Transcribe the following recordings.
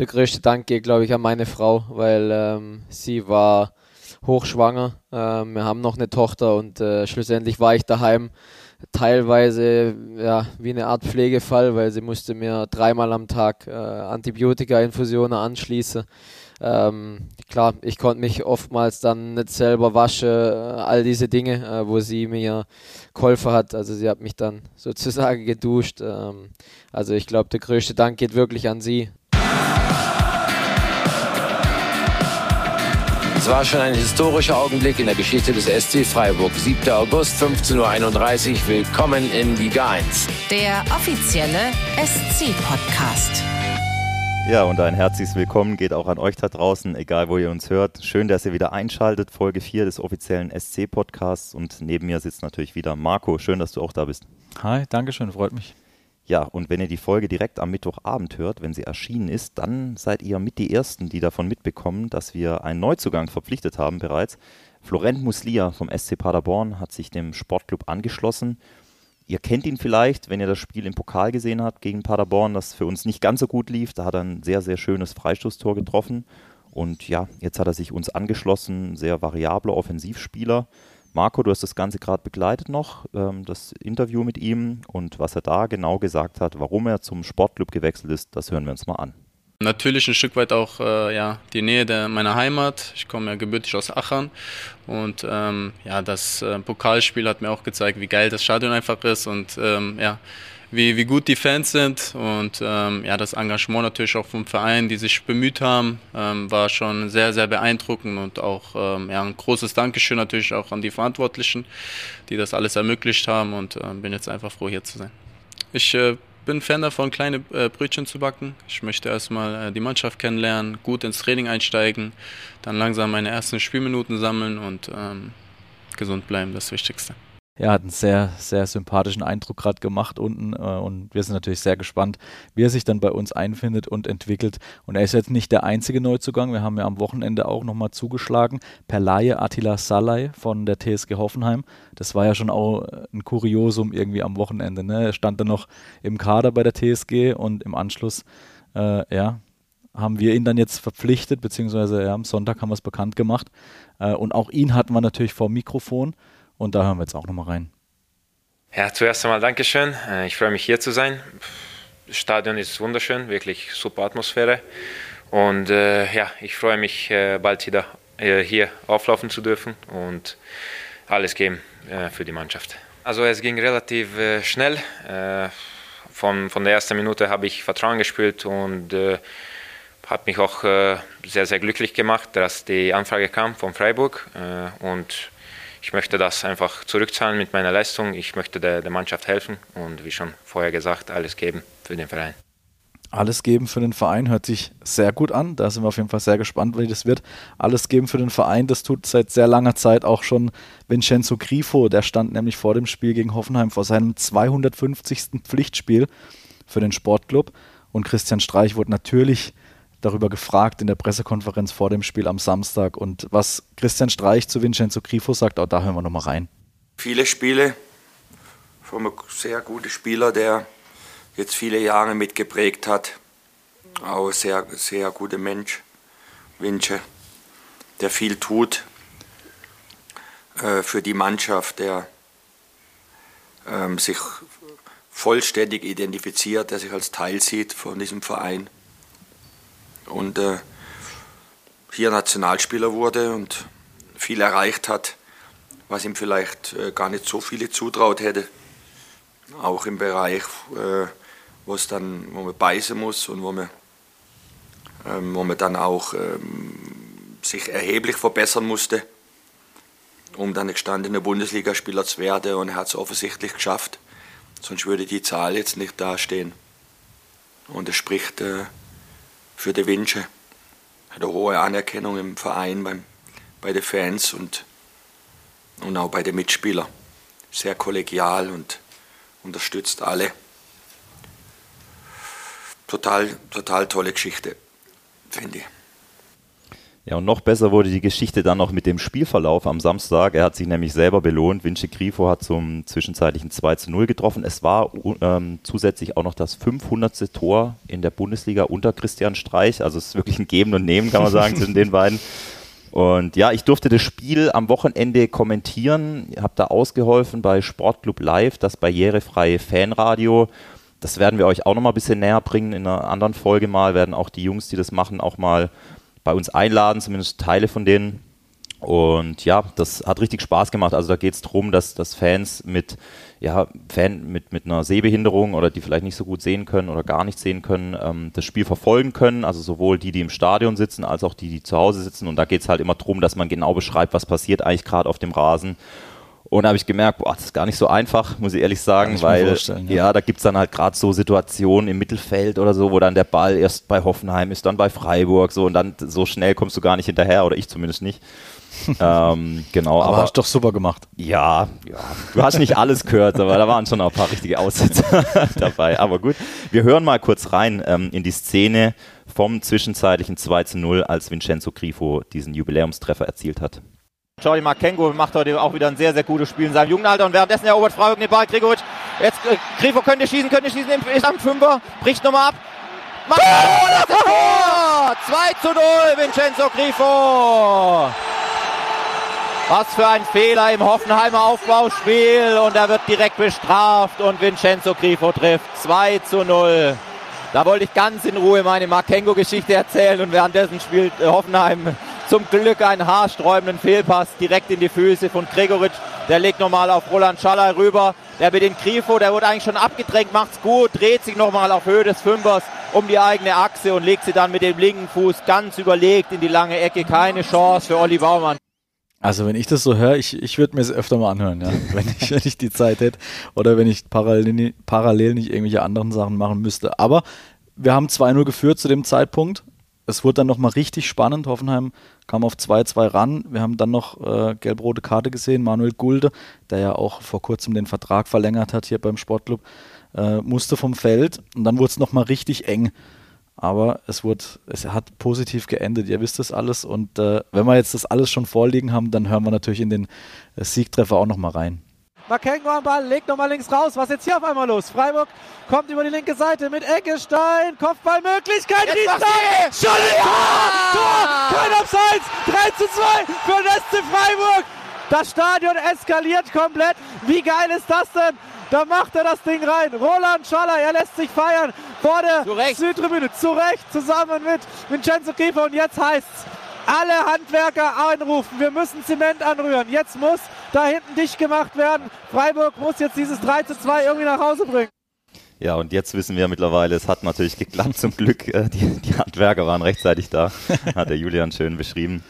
der größte Dank geht, glaube ich, an meine Frau, weil ähm, sie war hochschwanger. Ähm, wir haben noch eine Tochter und äh, schlussendlich war ich daheim teilweise ja, wie eine Art Pflegefall, weil sie musste mir dreimal am Tag äh, Antibiotika-Infusionen anschließen. Ähm, klar, ich konnte mich oftmals dann nicht selber waschen, äh, all diese Dinge, äh, wo sie mir geholfen hat. Also sie hat mich dann sozusagen geduscht. Ähm, also ich glaube, der größte Dank geht wirklich an sie. Es war schon ein historischer Augenblick in der Geschichte des SC Freiburg. 7. August, 15.31 Uhr. Willkommen in Liga 1. Der offizielle SC-Podcast. Ja, und ein herzliches Willkommen geht auch an euch da draußen, egal wo ihr uns hört. Schön, dass ihr wieder einschaltet. Folge 4 des offiziellen SC-Podcasts. Und neben mir sitzt natürlich wieder Marco. Schön, dass du auch da bist. Hi, danke schön, freut mich. Ja, und wenn ihr die Folge direkt am Mittwochabend hört, wenn sie erschienen ist, dann seid ihr mit die Ersten, die davon mitbekommen, dass wir einen Neuzugang verpflichtet haben bereits. Florent Muslia vom SC Paderborn hat sich dem Sportclub angeschlossen. Ihr kennt ihn vielleicht, wenn ihr das Spiel im Pokal gesehen habt gegen Paderborn, das für uns nicht ganz so gut lief. Da hat er ein sehr, sehr schönes Freistoßtor getroffen. Und ja, jetzt hat er sich uns angeschlossen, sehr variabler Offensivspieler. Marco, du hast das Ganze gerade begleitet noch, ähm, das Interview mit ihm und was er da genau gesagt hat, warum er zum Sportclub gewechselt ist, das hören wir uns mal an. Natürlich ein Stück weit auch äh, ja, die Nähe der, meiner Heimat. Ich komme ja gebürtig aus Aachen und ähm, ja, das äh, Pokalspiel hat mir auch gezeigt, wie geil das Stadion einfach ist und ähm, ja, wie, wie gut die Fans sind und ähm, ja, das Engagement natürlich auch vom Verein, die sich bemüht haben, ähm, war schon sehr, sehr beeindruckend und auch ähm, ja, ein großes Dankeschön natürlich auch an die Verantwortlichen, die das alles ermöglicht haben und äh, bin jetzt einfach froh, hier zu sein. Ich äh, bin Fan davon, kleine äh, Brötchen zu backen. Ich möchte erstmal äh, die Mannschaft kennenlernen, gut ins Training einsteigen, dann langsam meine ersten Spielminuten sammeln und ähm, gesund bleiben, das Wichtigste er hat einen sehr, sehr sympathischen Eindruck gerade gemacht unten äh, und wir sind natürlich sehr gespannt, wie er sich dann bei uns einfindet und entwickelt. Und er ist jetzt nicht der einzige Neuzugang. Wir haben ja am Wochenende auch nochmal zugeschlagen. Per Laie Attila Salai von der TSG Hoffenheim. Das war ja schon auch ein Kuriosum irgendwie am Wochenende. Ne? Er stand dann noch im Kader bei der TSG und im Anschluss, äh, ja, haben wir ihn dann jetzt verpflichtet, beziehungsweise ja, am Sonntag haben wir es bekannt gemacht. Äh, und auch ihn hatten wir natürlich vor Mikrofon. Und da hören wir jetzt auch nochmal rein. Ja, zuerst einmal Dankeschön. Äh, ich freue mich hier zu sein. Das Stadion ist wunderschön, wirklich super Atmosphäre. Und äh, ja, ich freue mich, äh, bald wieder äh, hier auflaufen zu dürfen und alles geben äh, für die Mannschaft. Also es ging relativ äh, schnell. von, von der ersten Minute habe ich Vertrauen gespielt und hat mich auch sehr, sehr glücklich gemacht, dass die Anfrage kam von Freiburg. und ich möchte das einfach zurückzahlen mit meiner Leistung. Ich möchte der, der Mannschaft helfen und wie schon vorher gesagt, alles geben für den Verein. Alles geben für den Verein hört sich sehr gut an. Da sind wir auf jeden Fall sehr gespannt, wie das wird. Alles geben für den Verein, das tut seit sehr langer Zeit auch schon Vincenzo Grifo. Der stand nämlich vor dem Spiel gegen Hoffenheim vor seinem 250. Pflichtspiel für den Sportclub. Und Christian Streich wurde natürlich darüber gefragt in der Pressekonferenz vor dem Spiel am Samstag. Und was Christian Streich zu Vincenzo Grifo sagt, auch da hören wir nochmal rein. Viele Spiele von einem sehr guten Spieler, der jetzt viele Jahre mitgeprägt hat. Auch sehr, sehr guter Mensch, Vince, der viel tut äh, für die Mannschaft, der ähm, sich vollständig identifiziert, der sich als Teil sieht von diesem Verein und äh, hier Nationalspieler wurde und viel erreicht hat, was ihm vielleicht äh, gar nicht so viele zutraut hätte. Auch im Bereich, äh, wo es dann, wo man beißen muss und wo man, ähm, wo man dann auch ähm, sich erheblich verbessern musste, um dann gestandener Bundesligaspieler zu werden. Und er hat es offensichtlich geschafft. Sonst würde die Zahl jetzt nicht dastehen. Und es spricht äh, für die Wünsche. Hat eine hohe Anerkennung im Verein, beim, bei den Fans und, und auch bei den Mitspielern. Sehr kollegial und unterstützt alle. Total, total tolle Geschichte, finde ich. Ja, und noch besser wurde die Geschichte dann noch mit dem Spielverlauf am Samstag. Er hat sich nämlich selber belohnt. Vinci Grifo hat zum zwischenzeitlichen 2 zu 0 getroffen. Es war ähm, zusätzlich auch noch das 500. Tor in der Bundesliga unter Christian Streich. Also es ist wirklich ein Geben und Nehmen, kann man sagen, zwischen den beiden. Und ja, ich durfte das Spiel am Wochenende kommentieren, habe da ausgeholfen bei Sportclub Live, das barrierefreie Fanradio. Das werden wir euch auch noch mal ein bisschen näher bringen in einer anderen Folge mal, werden auch die Jungs, die das machen, auch mal bei uns einladen, zumindest Teile von denen. Und ja, das hat richtig Spaß gemacht. Also da geht es darum, dass, dass Fans mit, ja, Fan mit, mit einer Sehbehinderung oder die vielleicht nicht so gut sehen können oder gar nicht sehen können, ähm, das Spiel verfolgen können. Also sowohl die, die im Stadion sitzen, als auch die, die zu Hause sitzen. Und da geht es halt immer darum, dass man genau beschreibt, was passiert eigentlich gerade auf dem Rasen und da habe ich gemerkt, boah, das ist gar nicht so einfach, muss ich ehrlich sagen, weil ja. ja. da gibt es dann halt gerade so Situationen im Mittelfeld oder so, wo dann der Ball erst bei Hoffenheim ist, dann bei Freiburg so und dann so schnell kommst du gar nicht hinterher oder ich zumindest nicht. ähm, genau, aber, aber hast doch super gemacht. Ja, ja, du hast nicht alles gehört, aber da waren schon ein paar richtige Aussätze dabei. Aber gut, wir hören mal kurz rein ähm, in die Szene vom zwischenzeitlichen 2 zu 0, als Vincenzo Grifo diesen Jubiläumstreffer erzielt hat. Jordi Markengo macht heute auch wieder ein sehr, sehr gutes Spiel in seinem jungen Alter und währenddessen erobert Freiburg den Ball. Gregovic, jetzt äh, Grifo könnte schießen, könnte schießen, ist am Fünfer, bricht nochmal ab. Macht oh, das Tor! 2 zu 0, Vincenzo Grifo. Was für ein Fehler im Hoffenheimer Aufbauspiel und er wird direkt bestraft und Vincenzo Grifo trifft 2 zu 0. Da wollte ich ganz in Ruhe meine Markengo-Geschichte erzählen und währenddessen spielt äh, Hoffenheim zum Glück einen haarsträubenden Fehlpass direkt in die Füße von Gregoritsch. Der legt nochmal auf Roland Schaller rüber. Der mit den Grifo, der wurde eigentlich schon abgedrängt, macht's gut, dreht sich nochmal auf Höhe des Fünfers um die eigene Achse und legt sie dann mit dem linken Fuß ganz überlegt in die lange Ecke. Keine Chance für Olli Baumann. Also wenn ich das so höre, ich, ich würde mir es öfter mal anhören, ja. wenn, ich, wenn ich die Zeit hätte oder wenn ich parallel, parallel nicht irgendwelche anderen Sachen machen müsste. Aber wir haben 2-0 geführt zu dem Zeitpunkt. Es wurde dann nochmal richtig spannend. Hoffenheim kam auf 2-2 ran. Wir haben dann noch äh, gelb-rote Karte gesehen. Manuel Gulde, der ja auch vor kurzem den Vertrag verlängert hat hier beim Sportclub, äh, musste vom Feld. Und dann wurde es nochmal richtig eng. Aber es, wurde, es hat positiv geendet. Ihr wisst das alles. Und äh, wenn wir jetzt das alles schon vorliegen haben, dann hören wir natürlich in den äh, Siegtreffer auch nochmal rein. Makengo am Ball, legt nochmal links raus. Was ist jetzt hier auf einmal los? Freiburg kommt über die linke Seite mit Eckestein. Kopfballmöglichkeit. Riesenstein. Schon ja! Tor! Tor! Kein Abseits. 3 zu 2 für den SC Freiburg. Das Stadion eskaliert komplett. Wie geil ist das denn? Da macht er das Ding rein. Roland Schaller, er lässt sich feiern vor der Südtribüne. Zurecht, zusammen mit Vincenzo Kiefer. Und jetzt heißt's, alle Handwerker anrufen. Wir müssen Zement anrühren. Jetzt muss da hinten dicht gemacht werden. Freiburg muss jetzt dieses 3 zu 2 irgendwie nach Hause bringen. Ja, und jetzt wissen wir mittlerweile, es hat natürlich geklappt zum Glück. Äh, die, die Handwerker waren rechtzeitig da, hat der Julian schön beschrieben.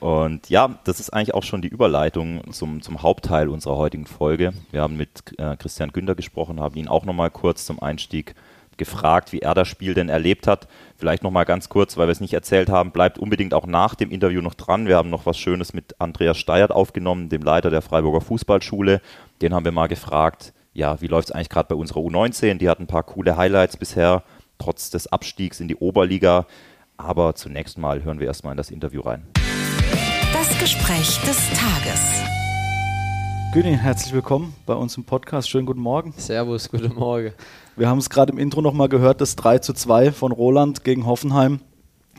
Und ja, das ist eigentlich auch schon die Überleitung zum, zum Hauptteil unserer heutigen Folge. Wir haben mit äh, Christian Günther gesprochen, haben ihn auch nochmal kurz zum Einstieg gefragt, wie er das Spiel denn erlebt hat. Vielleicht nochmal ganz kurz, weil wir es nicht erzählt haben, bleibt unbedingt auch nach dem Interview noch dran. Wir haben noch was Schönes mit Andreas Steyert aufgenommen, dem Leiter der Freiburger Fußballschule. Den haben wir mal gefragt, ja, wie läuft es eigentlich gerade bei unserer U19? Die hat ein paar coole Highlights bisher, trotz des Abstiegs in die Oberliga. Aber zunächst mal hören wir erstmal in das Interview rein. Das Gespräch des Tages. Günni, herzlich willkommen bei uns im Podcast. Schönen guten Morgen. Servus, guten Morgen. Wir haben es gerade im Intro nochmal gehört, das 3 zu 2 von Roland gegen Hoffenheim.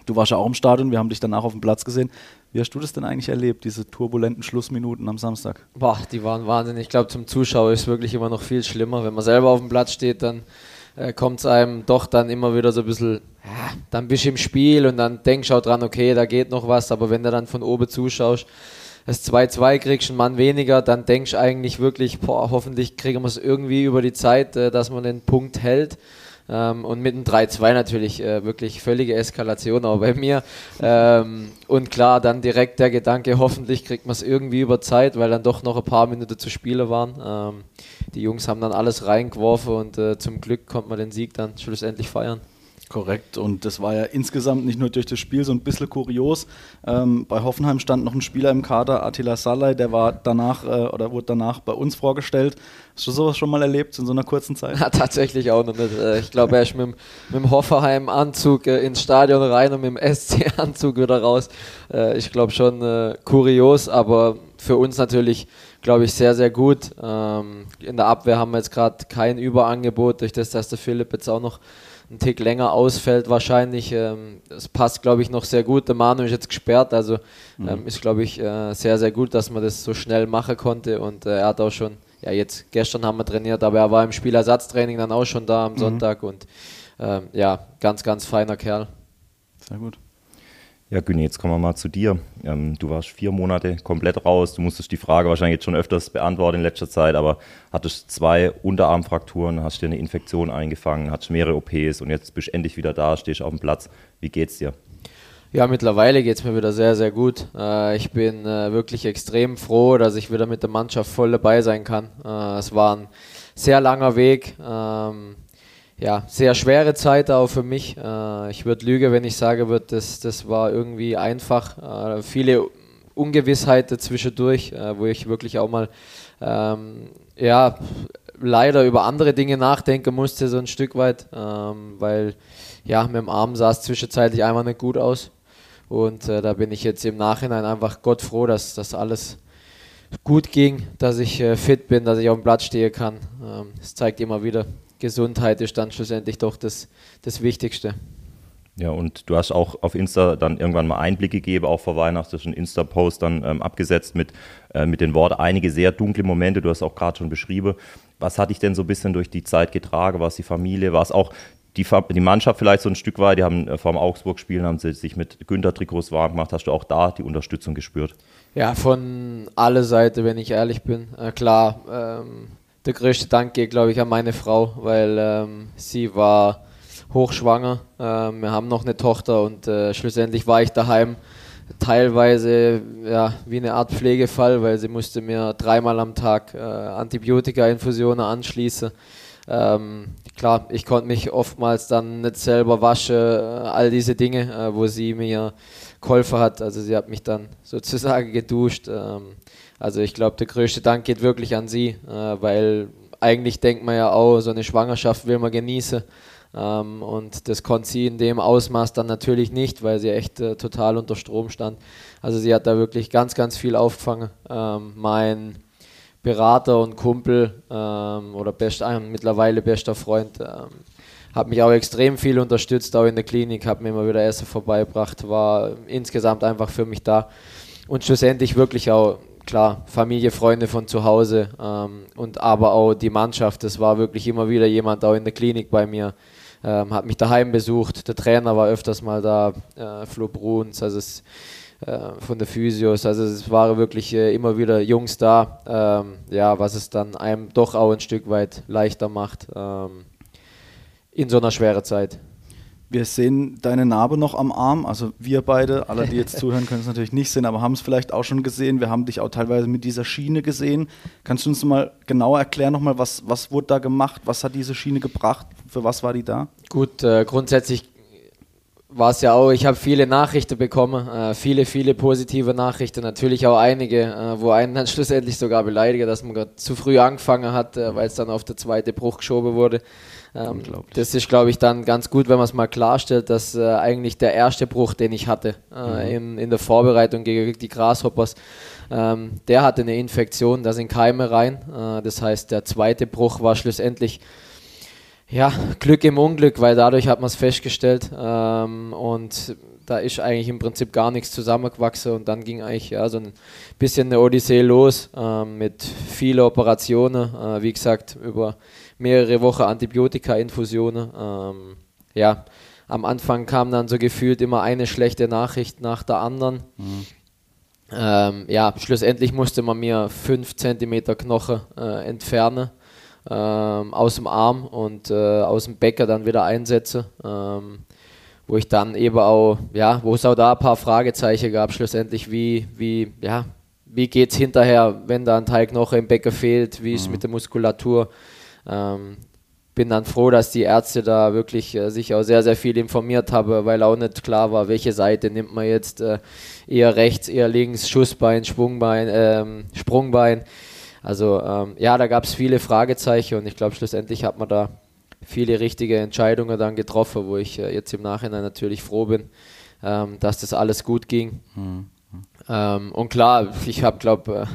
Du warst ja auch im Stadion, wir haben dich danach auf dem Platz gesehen. Wie hast du das denn eigentlich erlebt, diese turbulenten Schlussminuten am Samstag? Boah, die waren Wahnsinn. Ich glaube, zum Zuschauer ist es wirklich immer noch viel schlimmer. Wenn man selber auf dem Platz steht, dann äh, kommt es einem doch dann immer wieder so ein bisschen, ja, dann bist du im Spiel und dann denkst du auch dran, okay, da geht noch was, aber wenn du dann von oben zuschaust, das 2-2 kriegst, ein Mann weniger, dann denkst du eigentlich wirklich, boah, hoffentlich kriegen wir es irgendwie über die Zeit, äh, dass man den Punkt hält. Ähm, und mit dem 3-2 natürlich äh, wirklich völlige Eskalation auch bei mir. Ähm, und klar, dann direkt der Gedanke, hoffentlich kriegt man es irgendwie über Zeit, weil dann doch noch ein paar Minuten zu spielen waren. Ähm, die Jungs haben dann alles reingeworfen und äh, zum Glück konnte man den Sieg dann schlussendlich feiern. Korrekt. Und das war ja insgesamt nicht nur durch das Spiel so ein bisschen kurios. Ähm, bei Hoffenheim stand noch ein Spieler im Kader, Attila Salai, der war danach äh, oder wurde danach bei uns vorgestellt. Hast du sowas schon mal erlebt in so einer kurzen Zeit? Ja, tatsächlich auch noch nicht. Äh, ich glaube, er ist mit, mit dem Hoffenheim-Anzug äh, ins Stadion rein und mit dem SC-Anzug wieder raus. Äh, ich glaube schon äh, kurios, aber für uns natürlich, glaube ich, sehr, sehr gut. Ähm, in der Abwehr haben wir jetzt gerade kein Überangebot, durch das, dass der Philipp jetzt auch noch einen Tick länger ausfällt wahrscheinlich. Ähm, das passt, glaube ich, noch sehr gut. Der Manu ist jetzt gesperrt, also mhm. ähm, ist, glaube ich, äh, sehr, sehr gut, dass man das so schnell machen konnte. Und äh, er hat auch schon, ja, jetzt gestern haben wir trainiert, aber er war im Spielersatztraining dann auch schon da am mhm. Sonntag und ähm, ja, ganz, ganz feiner Kerl. Sehr gut. Ja, Günni, jetzt kommen wir mal zu dir. Ähm, du warst vier Monate komplett raus. Du musstest die Frage wahrscheinlich jetzt schon öfters beantworten in letzter Zeit, aber hattest zwei Unterarmfrakturen, hast dir eine Infektion eingefangen, hattest mehrere OPs und jetzt bist du endlich wieder da, stehst auf dem Platz. Wie geht's dir? Ja, mittlerweile geht es mir wieder sehr, sehr gut. Äh, ich bin äh, wirklich extrem froh, dass ich wieder mit der Mannschaft voll dabei sein kann. Äh, es war ein sehr langer Weg. Ähm, ja, sehr schwere Zeit auch für mich. Äh, ich würde lügen, wenn ich sage würde, das, das war irgendwie einfach. Äh, viele Ungewissheiten zwischendurch, äh, wo ich wirklich auch mal ähm, ja, leider über andere Dinge nachdenken musste, so ein Stück weit, ähm, weil ja, mit dem Arm sah es zwischenzeitlich einfach nicht gut aus. Und äh, da bin ich jetzt im Nachhinein einfach Gott froh, dass das alles gut ging, dass ich äh, fit bin, dass ich auf dem Platz stehen kann. Ähm, es ähm, zeigt immer wieder, Gesundheit ist dann schlussendlich doch das, das Wichtigste. Ja, und du hast auch auf Insta dann irgendwann mal Einblick gegeben, auch vor Weihnachten, einen Insta-Post dann ähm, abgesetzt mit, äh, mit den Worten einige sehr dunkle Momente, du hast auch gerade schon beschrieben. Was hat dich denn so ein bisschen durch die Zeit getragen? War es die Familie? War es auch die, die Mannschaft vielleicht so ein Stück weit? Die haben äh, vor dem Augsburg-Spielen, haben sie sich mit Günther-Trikots warm gemacht. Hast du auch da die Unterstützung gespürt? Ja, von aller Seite, wenn ich ehrlich bin. Äh, klar, ähm, der größte Dank geht, glaube ich, an meine Frau, weil ähm, sie war hochschwanger. Ähm, wir haben noch eine Tochter und äh, schlussendlich war ich daheim teilweise ja, wie eine Art Pflegefall, weil sie musste mir dreimal am Tag äh, Antibiotika-Infusionen anschließen. Ähm, klar, ich konnte mich oftmals dann nicht selber waschen, äh, all diese Dinge, äh, wo sie mir geholfen hat. Also sie hat mich dann sozusagen geduscht. Ähm, also ich glaube, der größte Dank geht wirklich an sie, äh, weil eigentlich denkt man ja auch, so eine Schwangerschaft will man genießen. Ähm, und das konnte sie in dem Ausmaß dann natürlich nicht, weil sie echt äh, total unter Strom stand. Also sie hat da wirklich ganz, ganz viel aufgefangen. Ähm, mein Berater und Kumpel ähm, oder best, äh, mittlerweile bester Freund hat mich auch extrem viel unterstützt, auch in der Klinik, hat mir immer wieder Essen vorbeigebracht, war insgesamt einfach für mich da und schlussendlich wirklich auch klar, Familie, Freunde von zu Hause ähm, und aber auch die Mannschaft. Das war wirklich immer wieder jemand auch in der Klinik bei mir, ähm, hat mich daheim besucht. Der Trainer war öfters mal da, äh, Flo Bruns, also es, äh, von der Physios. Also es waren wirklich äh, immer wieder Jungs da, ähm, ja, was es dann einem doch auch ein Stück weit leichter macht ähm, in so einer schweren Zeit. Wir sehen deine Narbe noch am Arm. Also wir beide, alle, die jetzt zuhören, können es natürlich nicht sehen, aber haben es vielleicht auch schon gesehen. Wir haben dich auch teilweise mit dieser Schiene gesehen. Kannst du uns mal genauer erklären, nochmal, was, was wurde da gemacht? Was hat diese Schiene gebracht? Für was war die da? Gut, äh, grundsätzlich war es ja auch, ich habe viele Nachrichten bekommen, äh, viele, viele positive Nachrichten, natürlich auch einige, äh, wo einen dann schlussendlich sogar beleidige, dass man zu früh angefangen hat, äh, weil es dann auf der zweite Bruch geschoben wurde. Ähm, das ist, glaube ich, dann ganz gut, wenn man es mal klarstellt, dass äh, eigentlich der erste Bruch, den ich hatte äh, mhm. in, in der Vorbereitung gegen die Grasshoppers, ähm, der hatte eine Infektion, da sind Keime rein. Äh, das heißt, der zweite Bruch war schlussendlich ja, Glück im Unglück, weil dadurch hat man es festgestellt ähm, und da ist eigentlich im Prinzip gar nichts zusammengewachsen und dann ging eigentlich ja, so ein bisschen eine Odyssee los ähm, mit vielen Operationen, äh, wie gesagt, über mehrere Wochen Antibiotika-Infusionen. Ähm, ja, am Anfang kam dann so gefühlt immer eine schlechte Nachricht nach der anderen. Mhm. Ähm, ja, schlussendlich musste man mir 5 cm Knochen äh, entfernen ähm, aus dem Arm und äh, aus dem Becker dann wieder einsetzen. Ähm, wo ich dann eben auch, ja, wo es auch da ein paar Fragezeichen gab, schlussendlich, wie, wie, ja, wie geht es hinterher, wenn da ein Teil Knochen im Becker fehlt, wie ist es mhm. mit der Muskulatur. Ähm, bin dann froh, dass die Ärzte da wirklich äh, sich auch sehr, sehr viel informiert haben, weil auch nicht klar war, welche Seite nimmt man jetzt, äh, eher rechts, eher links, Schussbein, Schwungbein, ähm, Sprungbein. Also ähm, ja, da gab es viele Fragezeichen und ich glaube, schlussendlich hat man da viele richtige Entscheidungen dann getroffen, wo ich äh, jetzt im Nachhinein natürlich froh bin, ähm, dass das alles gut ging. Mhm. Und klar, ich habe, glaube äh,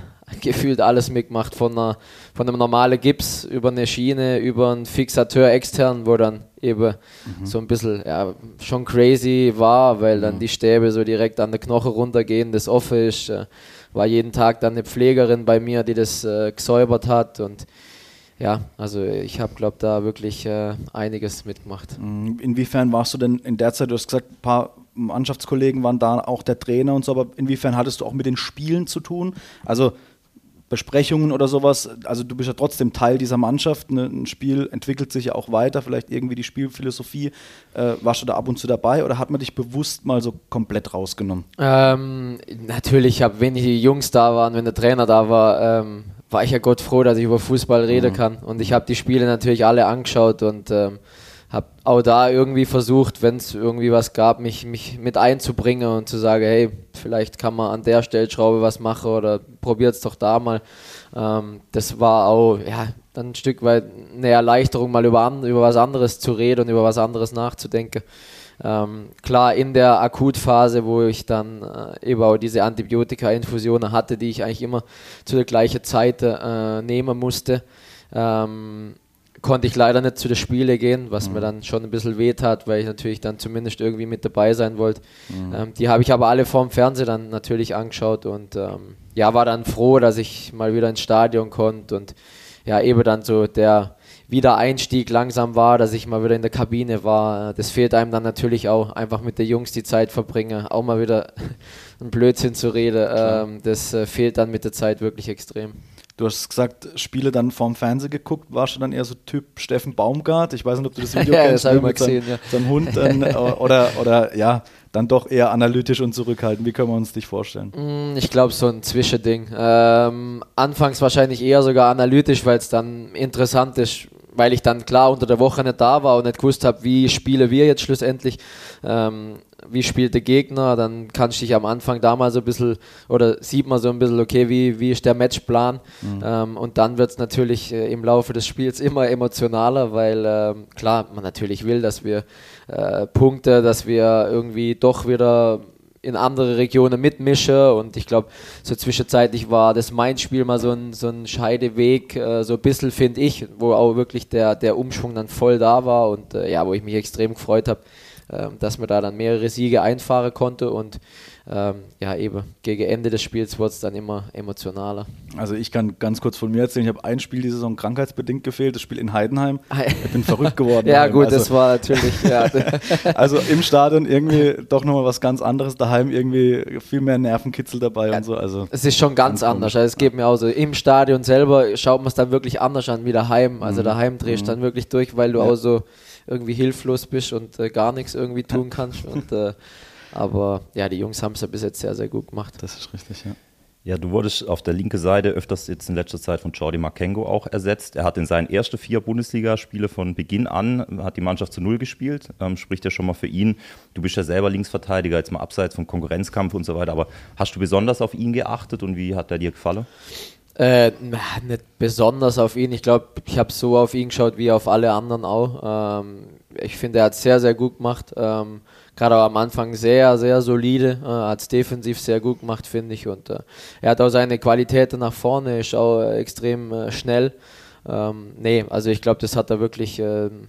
gefühlt alles mitgemacht, von, einer, von einem normalen Gips über eine Schiene, über einen Fixateur extern, wo dann eben mhm. so ein bisschen ja, schon crazy war, weil dann mhm. die Stäbe so direkt an der Knoche runtergehen, das offen ist. Äh, war jeden Tag dann eine Pflegerin bei mir, die das äh, gesäubert hat und ja, also ich habe, glaube da wirklich äh, einiges mitgemacht. Mhm. Inwiefern warst du denn in der Zeit, du hast gesagt, ein paar Mannschaftskollegen waren da, auch der Trainer und so, aber inwiefern hattest du auch mit den Spielen zu tun? Also Besprechungen oder sowas, also du bist ja trotzdem Teil dieser Mannschaft, ne? ein Spiel entwickelt sich ja auch weiter, vielleicht irgendwie die Spielphilosophie, äh, warst du da ab und zu dabei oder hat man dich bewusst mal so komplett rausgenommen? Ähm, natürlich, hab, wenn die Jungs da waren, wenn der Trainer da war, ähm, war ich ja Gott froh, dass ich über Fußball reden mhm. kann und ich habe die Spiele natürlich alle angeschaut und ähm, habe auch da irgendwie versucht, wenn es irgendwie was gab, mich, mich mit einzubringen und zu sagen, hey, vielleicht kann man an der Stellschraube was machen oder probiert es doch da mal. Ähm, das war auch ja, ein Stück weit eine Erleichterung, mal über, über was anderes zu reden und über was anderes nachzudenken. Ähm, klar, in der Akutphase, wo ich dann äh, eben auch diese Antibiotika-Infusionen hatte, die ich eigentlich immer zu der gleichen Zeit äh, nehmen musste, ähm, konnte ich leider nicht zu den Spielen gehen, was mhm. mir dann schon ein bisschen weh tat, weil ich natürlich dann zumindest irgendwie mit dabei sein wollte. Mhm. Ähm, die habe ich aber alle vorm Fernseher dann natürlich angeschaut und ähm, ja, war dann froh, dass ich mal wieder ins Stadion konnte und ja, eben dann so der Wiedereinstieg langsam war, dass ich mal wieder in der Kabine war. Das fehlt einem dann natürlich auch, einfach mit den Jungs die Zeit verbringen, auch mal wieder ein Blödsinn zu reden. Ähm, das äh, fehlt dann mit der Zeit wirklich extrem. Du hast gesagt, Spiele dann vorm Fernsehen geguckt. Warst du dann eher so Typ Steffen Baumgart? Ich weiß nicht, ob du das Video ja, kennst. Das ich mal gesehen, seinem, ja. seinem Hund dann, äh, oder, oder ja, dann doch eher analytisch und zurückhaltend. Wie können wir uns dich vorstellen? Mm, ich glaube, so ein Zwischending. Ähm, anfangs wahrscheinlich eher sogar analytisch, weil es dann interessant ist, weil ich dann klar unter der Woche nicht da war und nicht gewusst habe, wie spielen wir jetzt schlussendlich. Ähm, wie spielt der Gegner, dann kannst du dich am Anfang da mal so ein bisschen, oder sieht man so ein bisschen, okay, wie, wie ist der Matchplan mhm. ähm, und dann wird es natürlich äh, im Laufe des Spiels immer emotionaler, weil äh, klar, man natürlich will, dass wir äh, Punkte, dass wir irgendwie doch wieder in andere Regionen mitmische. Und ich glaube, so zwischenzeitlich war das mein Spiel mal so ein, so ein Scheideweg, äh, so ein bisschen finde ich, wo auch wirklich der, der Umschwung dann voll da war und äh, ja, wo ich mich extrem gefreut habe, ähm, dass man da dann mehrere Siege einfahren konnte. Und ähm, ja, eben gegen Ende des Spiels wurde es dann immer emotionaler. Also ich kann ganz kurz von mir erzählen, ich habe ein Spiel diese Saison krankheitsbedingt gefehlt, das Spiel in Heidenheim. Ich bin verrückt geworden. ja daheim. gut, also, das war natürlich, ja. also im Stadion irgendwie doch nochmal was ganz anderes, daheim irgendwie viel mehr Nervenkitzel dabei ja, und so. Also es ist schon ganz, ganz anders, also es geht mir auch so. Im Stadion selber schaut man es dann wirklich anders an wie daheim. Also mhm. daheim drehst du mhm. dann wirklich durch, weil du ja. auch so irgendwie hilflos bist und äh, gar nichts irgendwie tun kannst. Und, äh, aber ja, die Jungs haben es ja bis jetzt sehr, sehr gut gemacht. Das ist richtig, ja. Ja, du wurdest auf der linken Seite öfters jetzt in letzter Zeit von Jordi Makengo auch ersetzt. Er hat in seinen ersten vier Bundesligaspiele von Beginn an, hat die Mannschaft zu Null gespielt, ähm, spricht ja schon mal für ihn. Du bist ja selber Linksverteidiger, jetzt mal abseits vom Konkurrenzkampf und so weiter, aber hast du besonders auf ihn geachtet und wie hat er dir gefallen? Äh, nicht besonders auf ihn. Ich glaube, ich habe so auf ihn geschaut wie auf alle anderen auch. Ähm, ich finde, er hat sehr, sehr gut gemacht. Ähm, Gerade am Anfang sehr, sehr solide. Äh, hat es defensiv sehr gut gemacht, finde ich. Und äh, er hat auch seine Qualitäten nach vorne, ist auch äh, extrem äh, schnell. Ähm, nee, also ich glaube, das hat er wirklich ähm,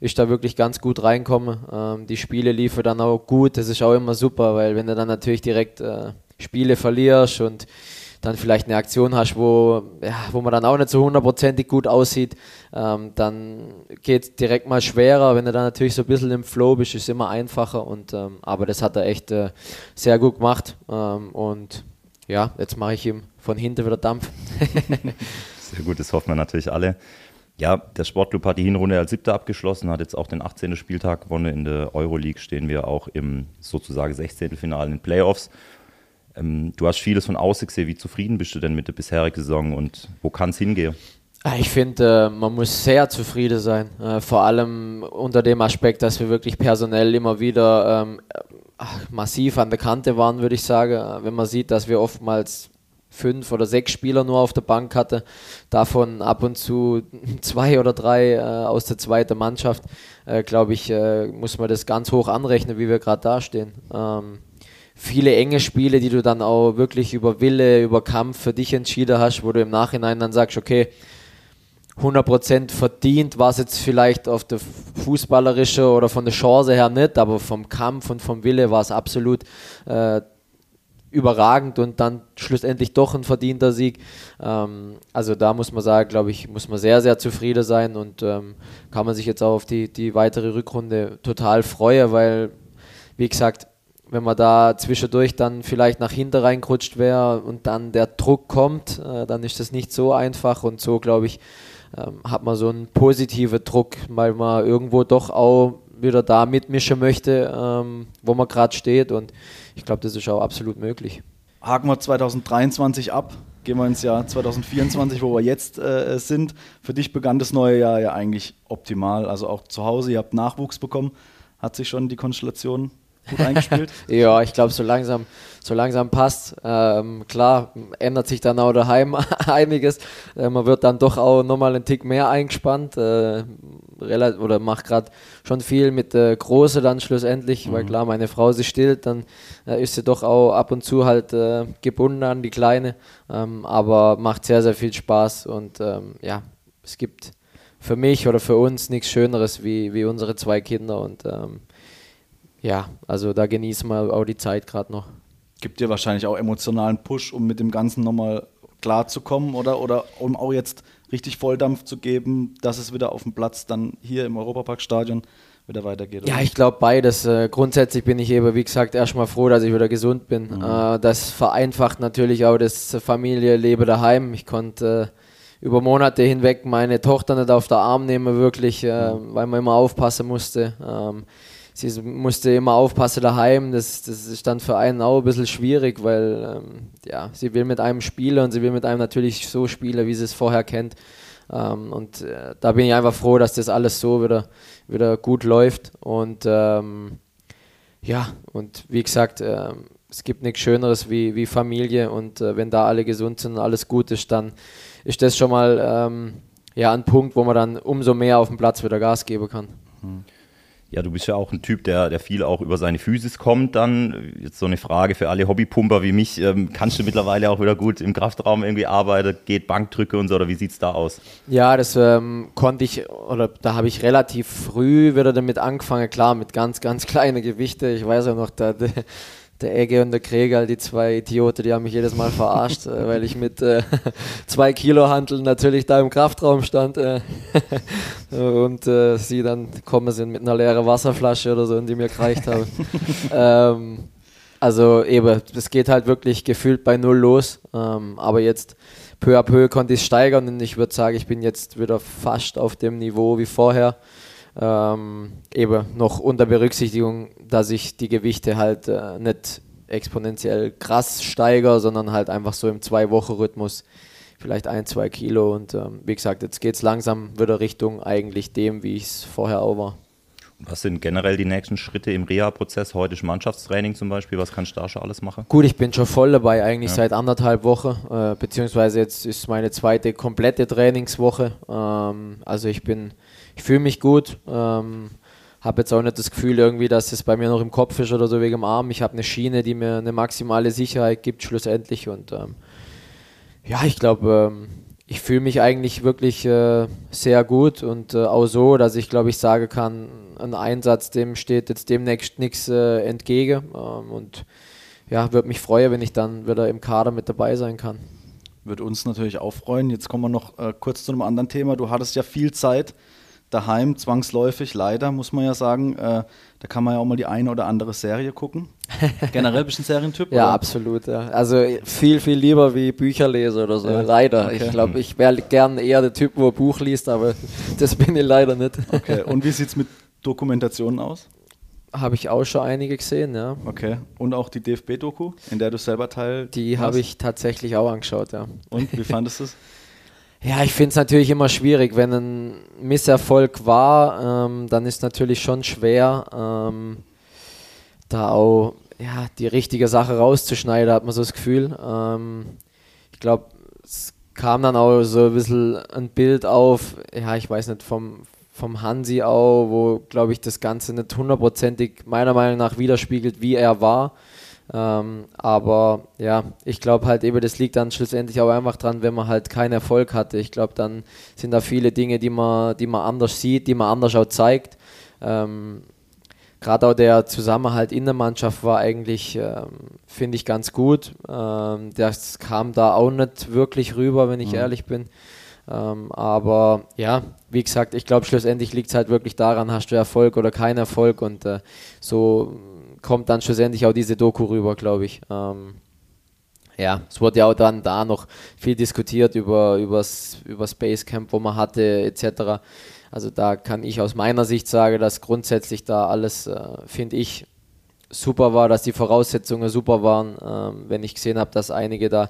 ist da wirklich ganz gut reinkommen. Ähm, die Spiele liefen dann auch gut. Das ist auch immer super, weil wenn du dann natürlich direkt äh, Spiele verlierst und dann vielleicht eine Aktion hast, wo, ja, wo man dann auch nicht so hundertprozentig gut aussieht, ähm, dann geht es direkt mal schwerer. Wenn du dann natürlich so ein bisschen im Flow bist, ist es immer einfacher. Und, ähm, aber das hat er echt äh, sehr gut gemacht. Ähm, und ja, jetzt mache ich ihm von hinten wieder Dampf. sehr gut, das hoffen wir natürlich alle. Ja, der Sportclub hat die Hinrunde als siebter abgeschlossen, hat jetzt auch den 18. Spieltag gewonnen. In der Euroleague stehen wir auch im sozusagen 16. Finale in den Playoffs. Ähm, du hast vieles von außen gesehen. Wie zufrieden bist du denn mit der bisherigen Saison und wo kann es hingehen? Ich finde, man muss sehr zufrieden sein. vor allem unter dem Aspekt, dass wir wirklich personell immer wieder ähm, massiv an der Kante waren, würde ich sagen. Wenn man sieht, dass wir oftmals fünf oder sechs Spieler nur auf der Bank hatte, davon ab und zu zwei oder drei äh, aus der zweiten Mannschaft, äh, glaube ich, äh, muss man das ganz hoch anrechnen, wie wir gerade dastehen. Ähm, viele enge Spiele, die du dann auch wirklich über Wille, über Kampf für dich entschieden hast, wo du im Nachhinein dann sagst, okay, 100% verdient war es jetzt vielleicht auf der fußballerische oder von der Chance her nicht, aber vom Kampf und vom Wille war es absolut äh, überragend und dann schlussendlich doch ein verdienter Sieg. Ähm, also da muss man sagen, glaube ich, muss man sehr, sehr zufrieden sein und ähm, kann man sich jetzt auch auf die, die weitere Rückrunde total freuen, weil, wie gesagt, wenn man da zwischendurch dann vielleicht nach hinten reingerutscht wäre und dann der Druck kommt, äh, dann ist das nicht so einfach und so, glaube ich, ähm, hat man so einen positiven Druck, weil man irgendwo doch auch wieder da mitmischen möchte, ähm, wo man gerade steht und ich glaube, das ist auch absolut möglich. Haken wir 2023 ab, gehen wir ins Jahr 2024, wo wir jetzt äh, sind. Für dich begann das neue Jahr ja eigentlich optimal, also auch zu Hause, ihr habt Nachwuchs bekommen. Hat sich schon die Konstellation gut eingespielt? ja, ich glaube, so langsam, so langsam passt. Ähm, klar, ändert sich dann auch daheim einiges. Äh, man wird dann doch auch nochmal einen Tick mehr eingespannt. Äh, oder macht gerade schon viel mit der Große dann schlussendlich, mhm. weil klar, meine Frau sie stillt, dann äh, ist sie doch auch ab und zu halt äh, gebunden an die Kleine. Ähm, aber macht sehr, sehr viel Spaß und ähm, ja, es gibt für mich oder für uns nichts Schöneres wie, wie unsere zwei Kinder und ähm, ja, also da genießen wir auch die Zeit gerade noch. Gibt dir wahrscheinlich auch emotionalen Push, um mit dem Ganzen nochmal klarzukommen oder, oder um auch jetzt richtig Volldampf zu geben, dass es wieder auf dem Platz dann hier im Europaparkstadion wieder weitergeht. Oder? Ja, ich glaube beides. Äh, grundsätzlich bin ich eben, wie gesagt, erstmal froh, dass ich wieder gesund bin. Mhm. Äh, das vereinfacht natürlich auch das Familienleben daheim. Ich konnte äh, über Monate hinweg meine Tochter nicht auf der Arm nehmen, wirklich, mhm. weil man immer aufpassen musste. Sie musste immer aufpassen daheim. Das, das ist dann für einen auch ein bisschen schwierig, weil ähm, ja, sie will mit einem spielen und sie will mit einem natürlich so spielen, wie sie es vorher kennt. Ähm, und äh, da bin ich einfach froh, dass das alles so wieder, wieder gut läuft. Und ähm, ja, und wie gesagt, äh, es gibt nichts Schöneres wie, wie Familie und äh, wenn da alle gesund sind und alles gut ist, dann ist das schon mal ähm, ja, ein Punkt, wo man dann umso mehr auf dem Platz wieder Gas geben kann. Mhm. Ja, du bist ja auch ein Typ, der, der viel auch über seine Physis kommt dann. Jetzt so eine Frage für alle Hobbypumper wie mich. Ähm, kannst du mittlerweile auch wieder gut im Kraftraum irgendwie arbeiten? Geht Bankdrücke und so oder wie sieht es da aus? Ja, das ähm, konnte ich, oder da habe ich relativ früh wieder damit angefangen. Klar, mit ganz, ganz kleinen Gewichte. Ich weiß auch noch, da, der Egge und der Kregal, die zwei Idioten, die haben mich jedes Mal verarscht, äh, weil ich mit äh, zwei Kilo Handeln natürlich da im Kraftraum stand äh, und äh, sie dann gekommen sind mit einer leeren Wasserflasche oder so und die mir gereicht haben. ähm, also eben, das geht halt wirklich gefühlt bei null los, ähm, aber jetzt peu à peu konnte ich es steigern und ich würde sagen, ich bin jetzt wieder fast auf dem Niveau wie vorher. Ähm, eben noch unter Berücksichtigung, dass ich die Gewichte halt äh, nicht exponentiell krass steigere, sondern halt einfach so im Zwei-Wochen-Rhythmus vielleicht ein, zwei Kilo. Und ähm, wie gesagt, jetzt geht es langsam wieder Richtung eigentlich dem, wie ich es vorher auch war. Was sind generell die nächsten Schritte im Reha-Prozess? Heute ist Mannschaftstraining zum Beispiel. Was kannst du da schon alles machen? Gut, ich bin schon voll dabei, eigentlich ja. seit anderthalb Wochen. Äh, beziehungsweise jetzt ist meine zweite komplette Trainingswoche. Ähm, also ich bin ich fühle mich gut. Ähm, habe jetzt auch nicht das Gefühl irgendwie, dass es bei mir noch im Kopf ist oder so wegen dem Arm. Ich habe eine Schiene, die mir eine maximale Sicherheit gibt schlussendlich und ähm, ja, ich glaube, ähm, ich fühle mich eigentlich wirklich äh, sehr gut und äh, auch so, dass ich glaube ich sagen kann, ein Einsatz, dem steht jetzt demnächst nichts äh, entgegen ähm, und ja, würde mich freuen, wenn ich dann wieder im Kader mit dabei sein kann. Würde uns natürlich auch freuen. Jetzt kommen wir noch äh, kurz zu einem anderen Thema. Du hattest ja viel Zeit daheim zwangsläufig, leider, muss man ja sagen. Äh, da kann man ja auch mal die eine oder andere Serie gucken. Generell bist du ein Serientyp? ja, oder? absolut. Ja. Also viel, viel lieber wie Bücher lese oder so. Ja. Leider. Okay. Ich glaube, ich wäre gern eher der Typ, wo ein Buch liest, aber das bin ich leider nicht. Okay. Und wie sieht es mit Dokumentationen aus? Habe ich auch schon einige gesehen, ja. Okay. Und auch die DFB-Doku, in der du selber teil Die habe ich tatsächlich auch angeschaut, ja. Und wie fandest du es? Ja, ich finde es natürlich immer schwierig, wenn ein Misserfolg war, ähm, dann ist natürlich schon schwer, ähm, da auch ja, die richtige Sache rauszuschneiden, hat man so das Gefühl. Ähm, ich glaube, es kam dann auch so ein bisschen ein Bild auf, ja, ich weiß nicht, vom, vom Hansi auch, wo, glaube ich, das Ganze nicht hundertprozentig meiner Meinung nach widerspiegelt, wie er war. Ähm, aber ja, ich glaube halt eben, das liegt dann schlussendlich auch einfach dran, wenn man halt keinen Erfolg hatte. Ich glaube, dann sind da viele Dinge, die man, die man anders sieht, die man anders auch zeigt. Ähm, Gerade auch der Zusammenhalt in der Mannschaft war eigentlich, ähm, finde ich, ganz gut. Ähm, das kam da auch nicht wirklich rüber, wenn ich mhm. ehrlich bin. Ähm, aber ja, wie gesagt, ich glaube, schlussendlich liegt es halt wirklich daran, hast du Erfolg oder keinen Erfolg und äh, so kommt dann schlussendlich auch diese Doku rüber, glaube ich. Ähm, ja, es wurde ja auch dann da noch viel diskutiert über übers, über Camp, wo man hatte, etc. Also da kann ich aus meiner Sicht sagen, dass grundsätzlich da alles, äh, finde ich, super war, dass die Voraussetzungen super waren. Ähm, wenn ich gesehen habe, dass einige da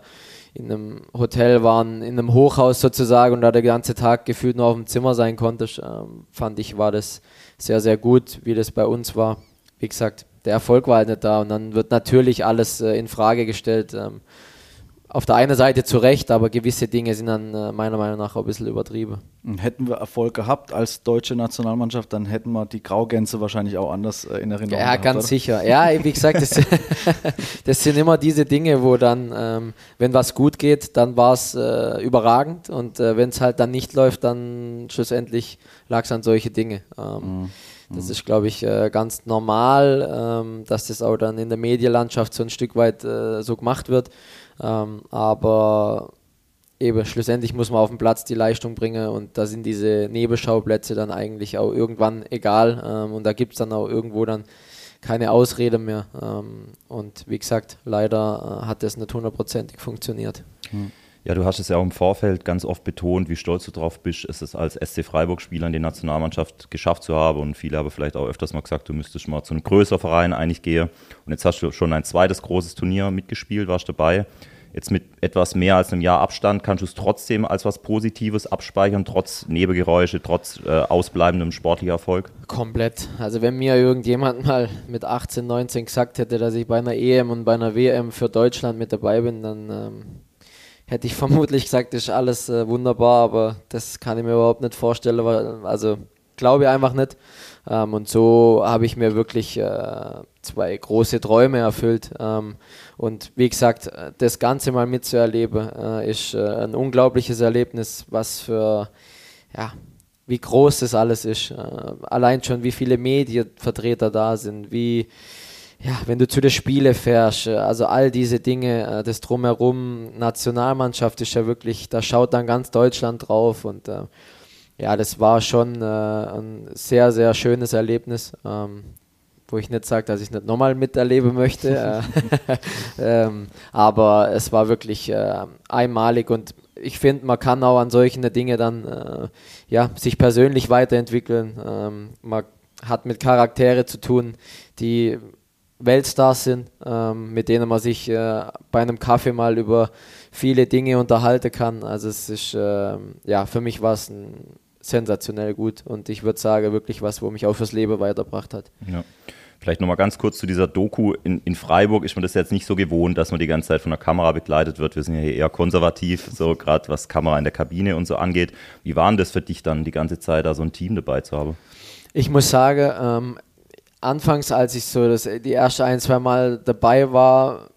in einem Hotel waren, in einem Hochhaus sozusagen und da der ganze Tag gefühlt nur auf dem Zimmer sein konnte, ähm, fand ich, war das sehr, sehr gut, wie das bei uns war. Wie gesagt, der Erfolg war halt nicht da und dann wird natürlich alles äh, in Frage gestellt. Ähm, auf der einen Seite zu Recht, aber gewisse Dinge sind dann äh, meiner Meinung nach auch ein bisschen übertrieben. Hätten wir Erfolg gehabt als deutsche Nationalmannschaft, dann hätten wir die Graugänse wahrscheinlich auch anders äh, in Erinnerung. Ja, gehabt, ganz oder? sicher. Ja, wie gesagt, das, das, sind immer diese Dinge, wo dann, ähm, wenn was gut geht, dann war es äh, überragend und äh, wenn es halt dann nicht läuft, dann schlussendlich lag es an solche Dinge. Ähm, mhm. Das ist, glaube ich, äh, ganz normal, ähm, dass das auch dann in der Medienlandschaft so ein Stück weit äh, so gemacht wird. Ähm, aber eben schlussendlich muss man auf dem Platz die Leistung bringen und da sind diese Nebenschauplätze dann eigentlich auch irgendwann egal ähm, und da gibt es dann auch irgendwo dann keine Ausrede mehr. Ähm, und wie gesagt, leider äh, hat das nicht hundertprozentig funktioniert. Hm. Ja, du hast es ja auch im Vorfeld ganz oft betont, wie stolz du drauf bist, es als SC Freiburg-Spieler in die Nationalmannschaft geschafft zu haben. Und viele haben vielleicht auch öfters mal gesagt, du müsstest mal zu einem größeren Verein eigentlich gehen. Und jetzt hast du schon ein zweites großes Turnier mitgespielt, warst dabei. Jetzt mit etwas mehr als einem Jahr Abstand kannst du es trotzdem als was Positives abspeichern, trotz Nebengeräusche, trotz äh, ausbleibendem sportlicher Erfolg? Komplett. Also wenn mir irgendjemand mal mit 18, 19 gesagt hätte, dass ich bei einer EM und bei einer WM für Deutschland mit dabei bin, dann ähm, hätte ich vermutlich gesagt, ist alles äh, wunderbar, aber das kann ich mir überhaupt nicht vorstellen. Weil, also glaube ich einfach nicht. Ähm, und so habe ich mir wirklich äh, zwei große Träume erfüllt. Ähm, und wie gesagt, das Ganze mal mitzuerleben, äh, ist äh, ein unglaubliches Erlebnis, was für, ja, wie groß das alles ist. Äh, allein schon, wie viele Medienvertreter da sind, wie ja, wenn du zu den Spielen fährst, äh, also all diese Dinge, äh, das Drumherum, Nationalmannschaft ist ja wirklich, da schaut dann ganz Deutschland drauf und äh, ja, das war schon äh, ein sehr, sehr schönes Erlebnis, ähm, wo ich nicht sage, dass ich nicht nochmal miterleben möchte, äh, ähm, aber es war wirklich äh, einmalig und ich finde, man kann auch an solchen Dingen dann ja, sich persönlich weiterentwickeln. Ähm, man hat mit Charaktere zu tun, die Weltstars sind, ähm, mit denen man sich äh, bei einem Kaffee mal über viele Dinge unterhalten kann. Also es ist, äh, ja, für mich war es sensationell gut und ich würde sagen, wirklich was, wo mich auch fürs Leben weitergebracht hat. Ja. Vielleicht nochmal ganz kurz zu dieser Doku. In, in, Freiburg ist man das jetzt nicht so gewohnt, dass man die ganze Zeit von der Kamera begleitet wird. Wir sind ja hier eher konservativ, so gerade was Kamera in der Kabine und so angeht. Wie war denn das für dich dann, die ganze Zeit da so ein Team dabei zu haben? Ich muss sagen, ähm, anfangs, als ich so das, die erste ein, zwei Mal dabei war,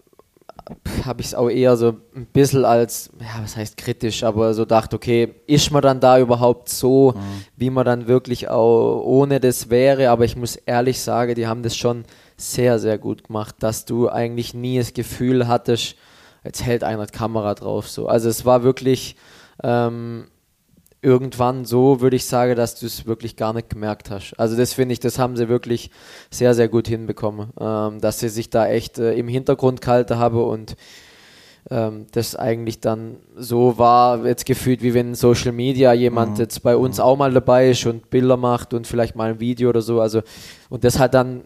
habe ich es auch eher so ein bisschen als, ja, was heißt kritisch, aber so dachte, okay, ist man dann da überhaupt so, mhm. wie man dann wirklich auch ohne das wäre? Aber ich muss ehrlich sagen, die haben das schon sehr, sehr gut gemacht, dass du eigentlich nie das Gefühl hattest, jetzt hält einer die Kamera drauf. So. Also es war wirklich, ähm, irgendwann so, würde ich sagen, dass du es wirklich gar nicht gemerkt hast. Also das finde ich, das haben sie wirklich sehr, sehr gut hinbekommen, ähm, dass sie sich da echt äh, im Hintergrund gehalten haben und ähm, das eigentlich dann so war, jetzt gefühlt, wie wenn Social Media jemand mhm. jetzt bei uns mhm. auch mal dabei ist und Bilder macht und vielleicht mal ein Video oder so. Also und das halt dann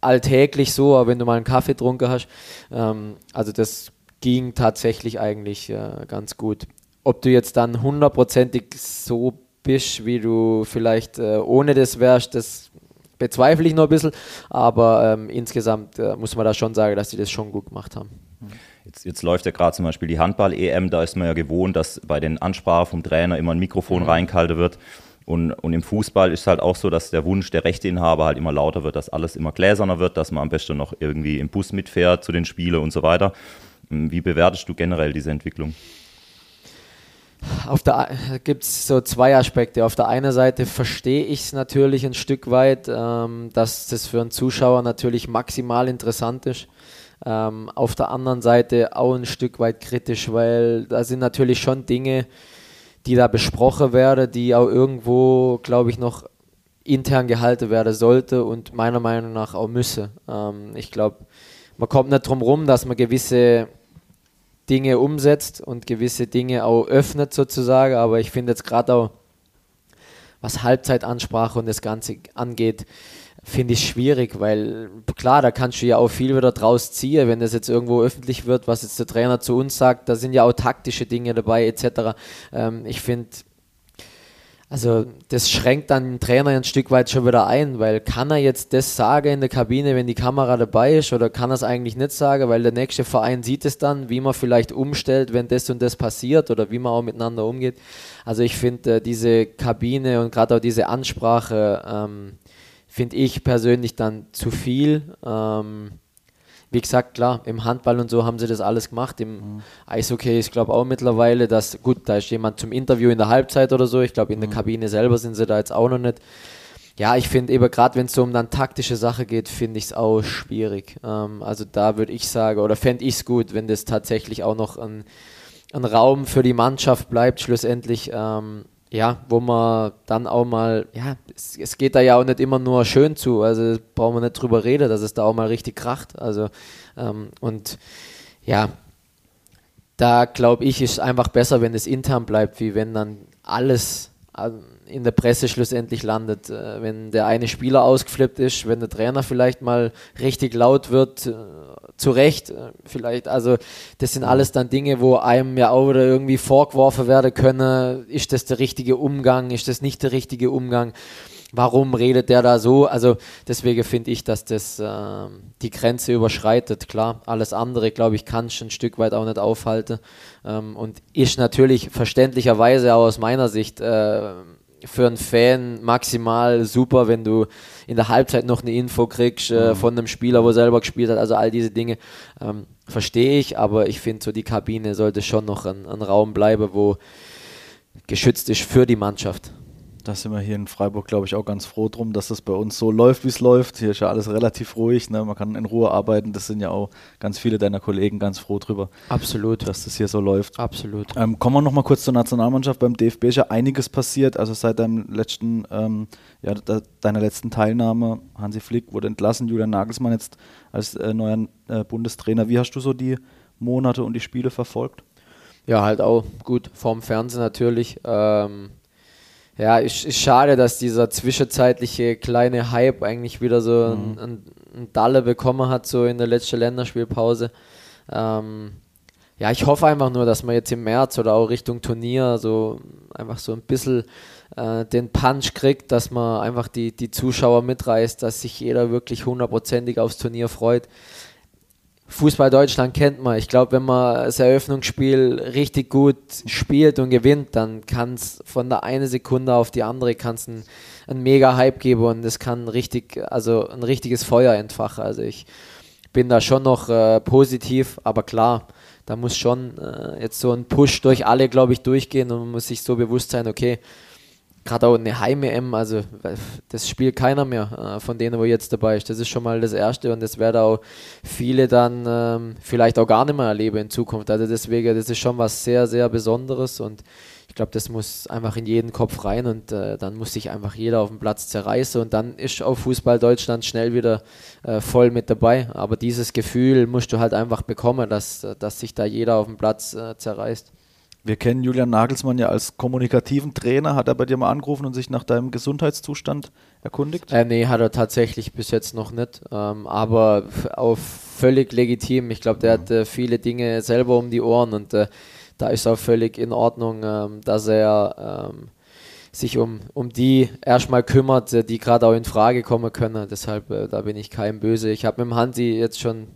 alltäglich so, aber wenn du mal einen Kaffee getrunken hast. Ähm, also das ging tatsächlich eigentlich äh, ganz gut. Ob du jetzt dann hundertprozentig so bist, wie du vielleicht äh, ohne das wärst, das bezweifle ich nur ein bisschen. Aber ähm, insgesamt äh, muss man da schon sagen, dass sie das schon gut gemacht haben. Jetzt, jetzt läuft ja gerade zum Beispiel die Handball-EM, da ist man ja gewohnt, dass bei den Ansprachen vom Trainer immer ein Mikrofon mhm. reingehalten wird. Und, und im Fußball ist es halt auch so, dass der Wunsch der Rechteinhaber halt immer lauter wird, dass alles immer gläserner wird, dass man am besten noch irgendwie im Bus mitfährt zu den Spielen und so weiter. Wie bewertest du generell diese Entwicklung? Auf der gibt es so zwei Aspekte. Auf der einen Seite verstehe ich es natürlich ein Stück weit, ähm, dass das für einen Zuschauer natürlich maximal interessant ist. Ähm, auf der anderen Seite auch ein Stück weit kritisch, weil da sind natürlich schon Dinge, die da besprochen werden, die auch irgendwo, glaube ich, noch intern gehalten werden sollte und meiner Meinung nach auch müsse. Ähm, ich glaube, man kommt nicht drum rum, dass man gewisse Dinge umsetzt und gewisse Dinge auch öffnet sozusagen, aber ich finde jetzt gerade auch, was Halbzeitansprache und das Ganze angeht, finde ich schwierig, weil klar, da kannst du ja auch viel wieder draus ziehen, wenn das jetzt irgendwo öffentlich wird, was jetzt der Trainer zu uns sagt, da sind ja auch taktische Dinge dabei etc. Ähm, ich finde, also das schränkt dann den Trainer ein Stück weit schon wieder ein, weil kann er jetzt das sagen in der Kabine, wenn die Kamera dabei ist, oder kann er es eigentlich nicht sagen, weil der nächste Verein sieht es dann, wie man vielleicht umstellt, wenn das und das passiert oder wie man auch miteinander umgeht. Also ich finde äh, diese Kabine und gerade auch diese Ansprache ähm, finde ich persönlich dann zu viel. Ähm, wie gesagt, klar, im Handball und so haben sie das alles gemacht. Im mhm. Eishockey ist, glaube ich, auch mittlerweile, dass, gut, da ist jemand zum Interview in der Halbzeit oder so. Ich glaube, in mhm. der Kabine selber sind sie da jetzt auch noch nicht. Ja, ich finde eben gerade, wenn es so um dann taktische Sache geht, finde ich es auch schwierig. Ähm, also da würde ich sagen, oder fände ich es gut, wenn das tatsächlich auch noch ein, ein Raum für die Mannschaft bleibt, schlussendlich. Ähm, ja, wo man dann auch mal, ja, es, es, geht da ja auch nicht immer nur schön zu, also brauchen wir nicht drüber reden, dass es da auch mal richtig kracht. Also, ähm, und ja, da glaube ich, ist einfach besser, wenn es intern bleibt, wie wenn dann alles in der Presse schlussendlich landet. Äh, wenn der eine Spieler ausgeflippt ist, wenn der Trainer vielleicht mal richtig laut wird, äh, zu Recht äh, vielleicht. Also das sind alles dann Dinge, wo einem ja auch wieder irgendwie vorgeworfen werden können. Ist das der richtige Umgang? Ist das nicht der richtige Umgang? Warum redet der da so? Also deswegen finde ich, dass das äh, die Grenze überschreitet. Klar, alles andere, glaube ich, kann es ein Stück weit auch nicht aufhalten. Ähm, und ist natürlich verständlicherweise auch aus meiner Sicht äh, für einen Fan maximal super, wenn du in der Halbzeit noch eine Info kriegst äh, mhm. von einem Spieler, wo er selber gespielt hat. Also all diese Dinge ähm, verstehe ich, aber ich finde so die Kabine sollte schon noch ein, ein Raum bleiben, wo geschützt ist für die Mannschaft. Da sind wir hier in Freiburg, glaube ich, auch ganz froh drum, dass das bei uns so läuft, wie es läuft. Hier ist ja alles relativ ruhig, ne? man kann in Ruhe arbeiten. Das sind ja auch ganz viele deiner Kollegen ganz froh drüber. Absolut. Dass das hier so läuft. Absolut. Ähm, kommen wir nochmal kurz zur Nationalmannschaft. Beim DFB ist ja einiges passiert. Also seit deinem letzten, ähm, ja, de deiner letzten Teilnahme, Hansi Flick wurde entlassen, Julian Nagelsmann jetzt als äh, neuer äh, Bundestrainer. Wie hast du so die Monate und die Spiele verfolgt? Ja, halt auch gut vorm Fernsehen natürlich. Ähm, ja, ist, ist schade, dass dieser zwischenzeitliche kleine Hype eigentlich wieder so mhm. ein, ein, Dalle bekommen hat, so in der letzten Länderspielpause. Ähm, ja, ich hoffe einfach nur, dass man jetzt im März oder auch Richtung Turnier so einfach so ein bisschen äh, den Punch kriegt, dass man einfach die, die Zuschauer mitreißt, dass sich jeder wirklich hundertprozentig aufs Turnier freut. Fußball Deutschland kennt man. Ich glaube, wenn man das Eröffnungsspiel richtig gut spielt und gewinnt, dann kann es von der einen Sekunde auf die andere kann's ein, ein mega Hype geben und es kann richtig, also ein richtiges Feuer entfachen. Also ich bin da schon noch äh, positiv, aber klar, da muss schon äh, jetzt so ein Push durch alle, glaube ich, durchgehen und man muss sich so bewusst sein, okay, gerade auch eine Heim-EM, also das spielt keiner mehr äh, von denen, wo jetzt dabei ist. Das ist schon mal das Erste und das werden auch viele dann ähm, vielleicht auch gar nicht mehr erleben in Zukunft. Also deswegen, das ist schon was sehr, sehr Besonderes und ich glaube, das muss einfach in jeden Kopf rein und äh, dann muss sich einfach jeder auf dem Platz zerreißen und dann ist auch Fußball Deutschland schnell wieder äh, voll mit dabei. Aber dieses Gefühl musst du halt einfach bekommen, dass, dass sich da jeder auf dem Platz äh, zerreißt. Wir kennen Julian Nagelsmann ja als kommunikativen Trainer. Hat er bei dir mal angerufen und sich nach deinem Gesundheitszustand erkundigt? Äh, nee, hat er tatsächlich bis jetzt noch nicht. Ähm, aber auch völlig legitim. Ich glaube, der hat äh, viele Dinge selber um die Ohren und äh, da ist auch völlig in Ordnung, ähm, dass er ähm, sich um, um die erstmal kümmert, äh, die gerade auch in Frage kommen können. Deshalb, äh, da bin ich kein Böse. Ich habe mit dem Hansi jetzt schon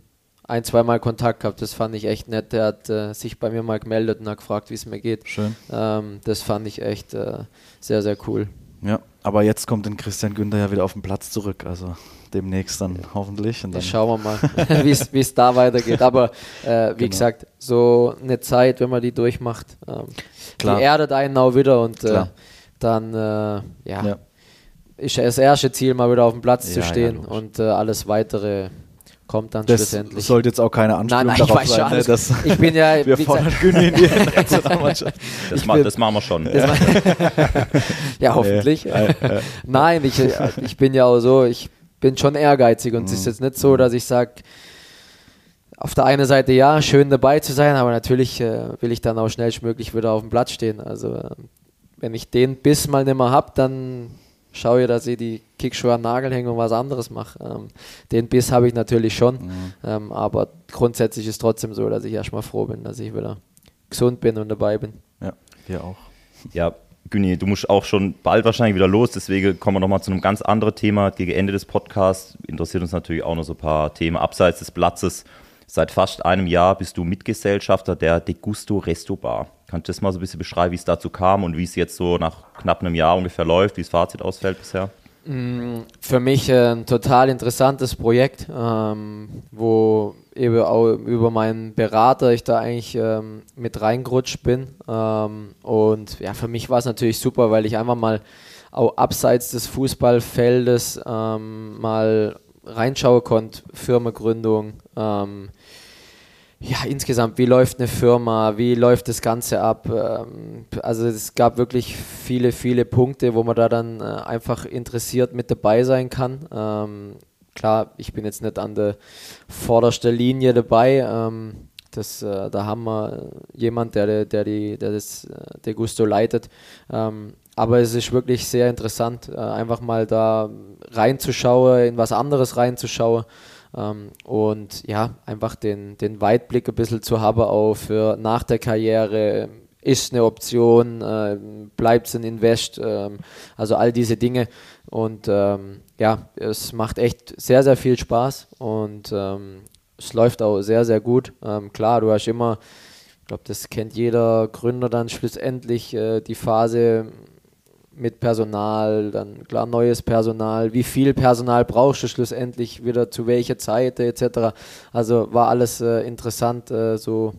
ein, zweimal Kontakt gehabt. Das fand ich echt nett. Der hat äh, sich bei mir mal gemeldet und hat gefragt, wie es mir geht. Schön. Ähm, das fand ich echt äh, sehr, sehr cool. Ja, aber jetzt kommt dann Christian Günther ja wieder auf den Platz zurück. Also demnächst dann hoffentlich. Und dann schauen wir mal, wie es da weitergeht. Aber äh, wie genau. gesagt, so eine Zeit, wenn man die durchmacht, ähm, die erdet einen auch wieder und äh, dann äh, ja, ja, ist das erste Ziel, mal wieder auf dem Platz ja, zu stehen ja, und äh, alles weitere kommt dann das schlussendlich. sollte jetzt auch keine Anspielung nein, nein, darauf ich sein, weiß ne, schon, ich bin ja, wir fordern Günni in die Nationalmannschaft. Das, ma das, machen wir schon. ja, hoffentlich. nein, ich, ich bin ja auch so, ich bin schon ehrgeizig und mhm. es ist jetzt nicht so, dass ich sage, auf der einen Seite ja, schön dabei zu sein, aber natürlich äh, will ich dann auch schnellstmöglich wieder auf dem Platz stehen. Also äh, wenn ich den Biss mal nicht mehr habe, dann schaue dass ich die Kickschuhe an den Nagel hänge und was anderes mache. Ähm, den Biss habe ich natürlich schon, mhm. ähm, aber grundsätzlich ist es trotzdem so, dass ich erstmal froh bin, dass ich wieder gesund bin und dabei bin. Ja, wir auch. Ja, Günni, du musst auch schon bald wahrscheinlich wieder los, deswegen kommen wir nochmal zu einem ganz anderen Thema. Gegen Ende des Podcasts interessiert uns natürlich auch noch so ein paar Themen abseits des Platzes. Seit fast einem Jahr bist du Mitgesellschafter der Degusto Resto Bar. Kannst du das mal so ein bisschen beschreiben, wie es dazu kam und wie es jetzt so nach knapp einem Jahr ungefähr läuft, wie das Fazit ausfällt bisher? Mm, für mich ein total interessantes Projekt, ähm, wo eben auch über meinen Berater ich da eigentlich ähm, mit reingerutscht bin. Ähm, und ja, für mich war es natürlich super, weil ich einfach mal auch abseits des Fußballfeldes mal reinschauen konnte, Firmengründung. Ähm, ja, insgesamt, wie läuft eine Firma, wie läuft das Ganze ab? Ähm, also es gab wirklich viele, viele Punkte, wo man da dann äh, einfach interessiert mit dabei sein kann. Ähm, klar, ich bin jetzt nicht an der vordersten Linie dabei. Ähm, das, äh, da haben wir jemand, der, der, die, der das äh, der Gusto leitet. aber es ist wirklich sehr interessant, einfach mal da reinzuschauen, in was anderes reinzuschauen. Ähm, und ja, einfach den, den Weitblick ein bisschen zu haben, auch für nach der Karriere, ist eine Option, äh, bleibt es ein Invest, äh, also all diese Dinge. Und ähm, ja, es macht echt sehr, sehr viel Spaß und ähm, es läuft auch sehr, sehr gut. Ähm, klar, du hast immer, ich glaube, das kennt jeder Gründer dann schlussendlich äh, die Phase, mit Personal, dann klar neues Personal, wie viel Personal brauchst du schlussendlich wieder zu welcher Zeit etc. Also war alles äh, interessant äh, so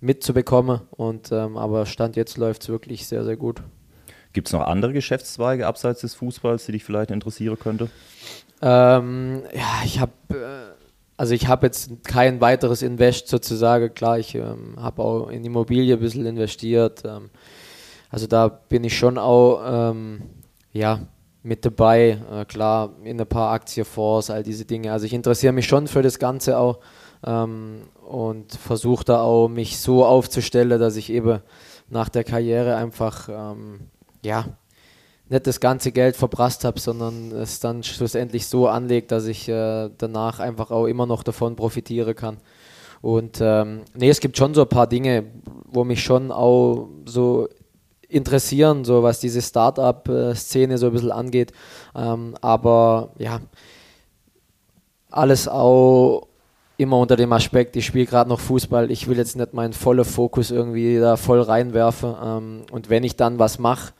mitzubekommen und ähm, aber Stand jetzt läuft es wirklich sehr, sehr gut. Gibt es noch andere Geschäftszweige abseits des Fußballs, die dich vielleicht interessieren könnte? Ähm, ja, ich habe äh, also ich habe jetzt kein weiteres Invest sozusagen. Klar, ich ähm, habe auch in Immobilie ein bisschen investiert. Ähm, also da bin ich schon auch ähm, ja, mit dabei. Äh, klar, in ein paar Aktienfonds, all diese Dinge. Also ich interessiere mich schon für das Ganze auch ähm, und versuche da auch mich so aufzustellen, dass ich eben nach der Karriere einfach ähm, ja nicht das ganze Geld verprasst habe, sondern es dann schlussendlich so anlegt, dass ich äh, danach einfach auch immer noch davon profitieren kann. Und ähm, nee, es gibt schon so ein paar Dinge, wo mich schon auch so interessieren, so was diese Start-up-Szene so ein bisschen angeht. Ähm, aber ja, alles auch immer unter dem Aspekt, ich spiele gerade noch Fußball, ich will jetzt nicht meinen vollen Fokus irgendwie da voll reinwerfen. Ähm, und wenn ich dann was mache,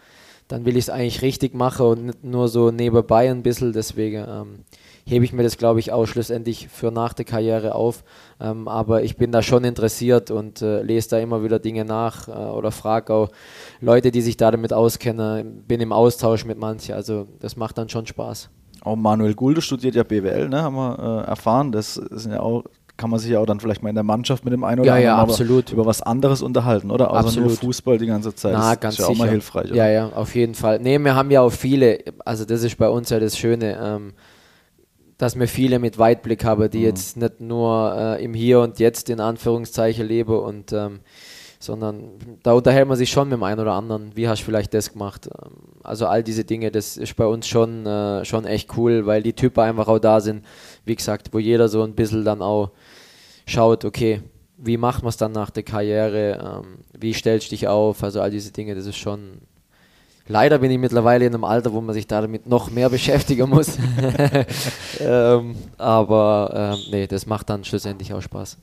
dann will ich es eigentlich richtig machen und nicht nur so nebenbei ein bisschen. Deswegen ähm, hebe ich mir das, glaube ich, auch schlussendlich für nach der Karriere auf. Ähm, aber ich bin da schon interessiert und äh, lese da immer wieder Dinge nach äh, oder frage auch Leute, die sich da damit auskennen, bin im Austausch mit manchen. Also das macht dann schon Spaß. Auch Manuel Gulde studiert ja BWL, ne, haben wir äh, erfahren. Das sind ja auch kann man sich ja auch dann vielleicht mal in der Mannschaft mit dem einen oder ja, anderen ja, über was anderes unterhalten, oder? Außer absolut. nur Fußball die ganze Zeit. Na, das ganz ist ja sicher. auch mal hilfreich. Oder? Ja, ja, auf jeden Fall. Ne, wir haben ja auch viele, also das ist bei uns ja das Schöne, ähm, dass wir viele mit Weitblick haben, die mhm. jetzt nicht nur äh, im Hier und Jetzt in Anführungszeichen leben und ähm, sondern da unterhält man sich schon mit dem einen oder anderen. Wie hast du vielleicht das gemacht? Ähm, also all diese Dinge, das ist bei uns schon, äh, schon echt cool, weil die Typen einfach auch da sind, wie gesagt, wo jeder so ein bisschen dann auch schaut, okay, wie macht man es dann nach der Karriere, ähm, wie stellst du dich auf, also all diese Dinge, das ist schon, leider bin ich mittlerweile in einem Alter, wo man sich damit noch mehr beschäftigen muss, ähm, aber ähm, nee, das macht dann schlussendlich auch Spaß.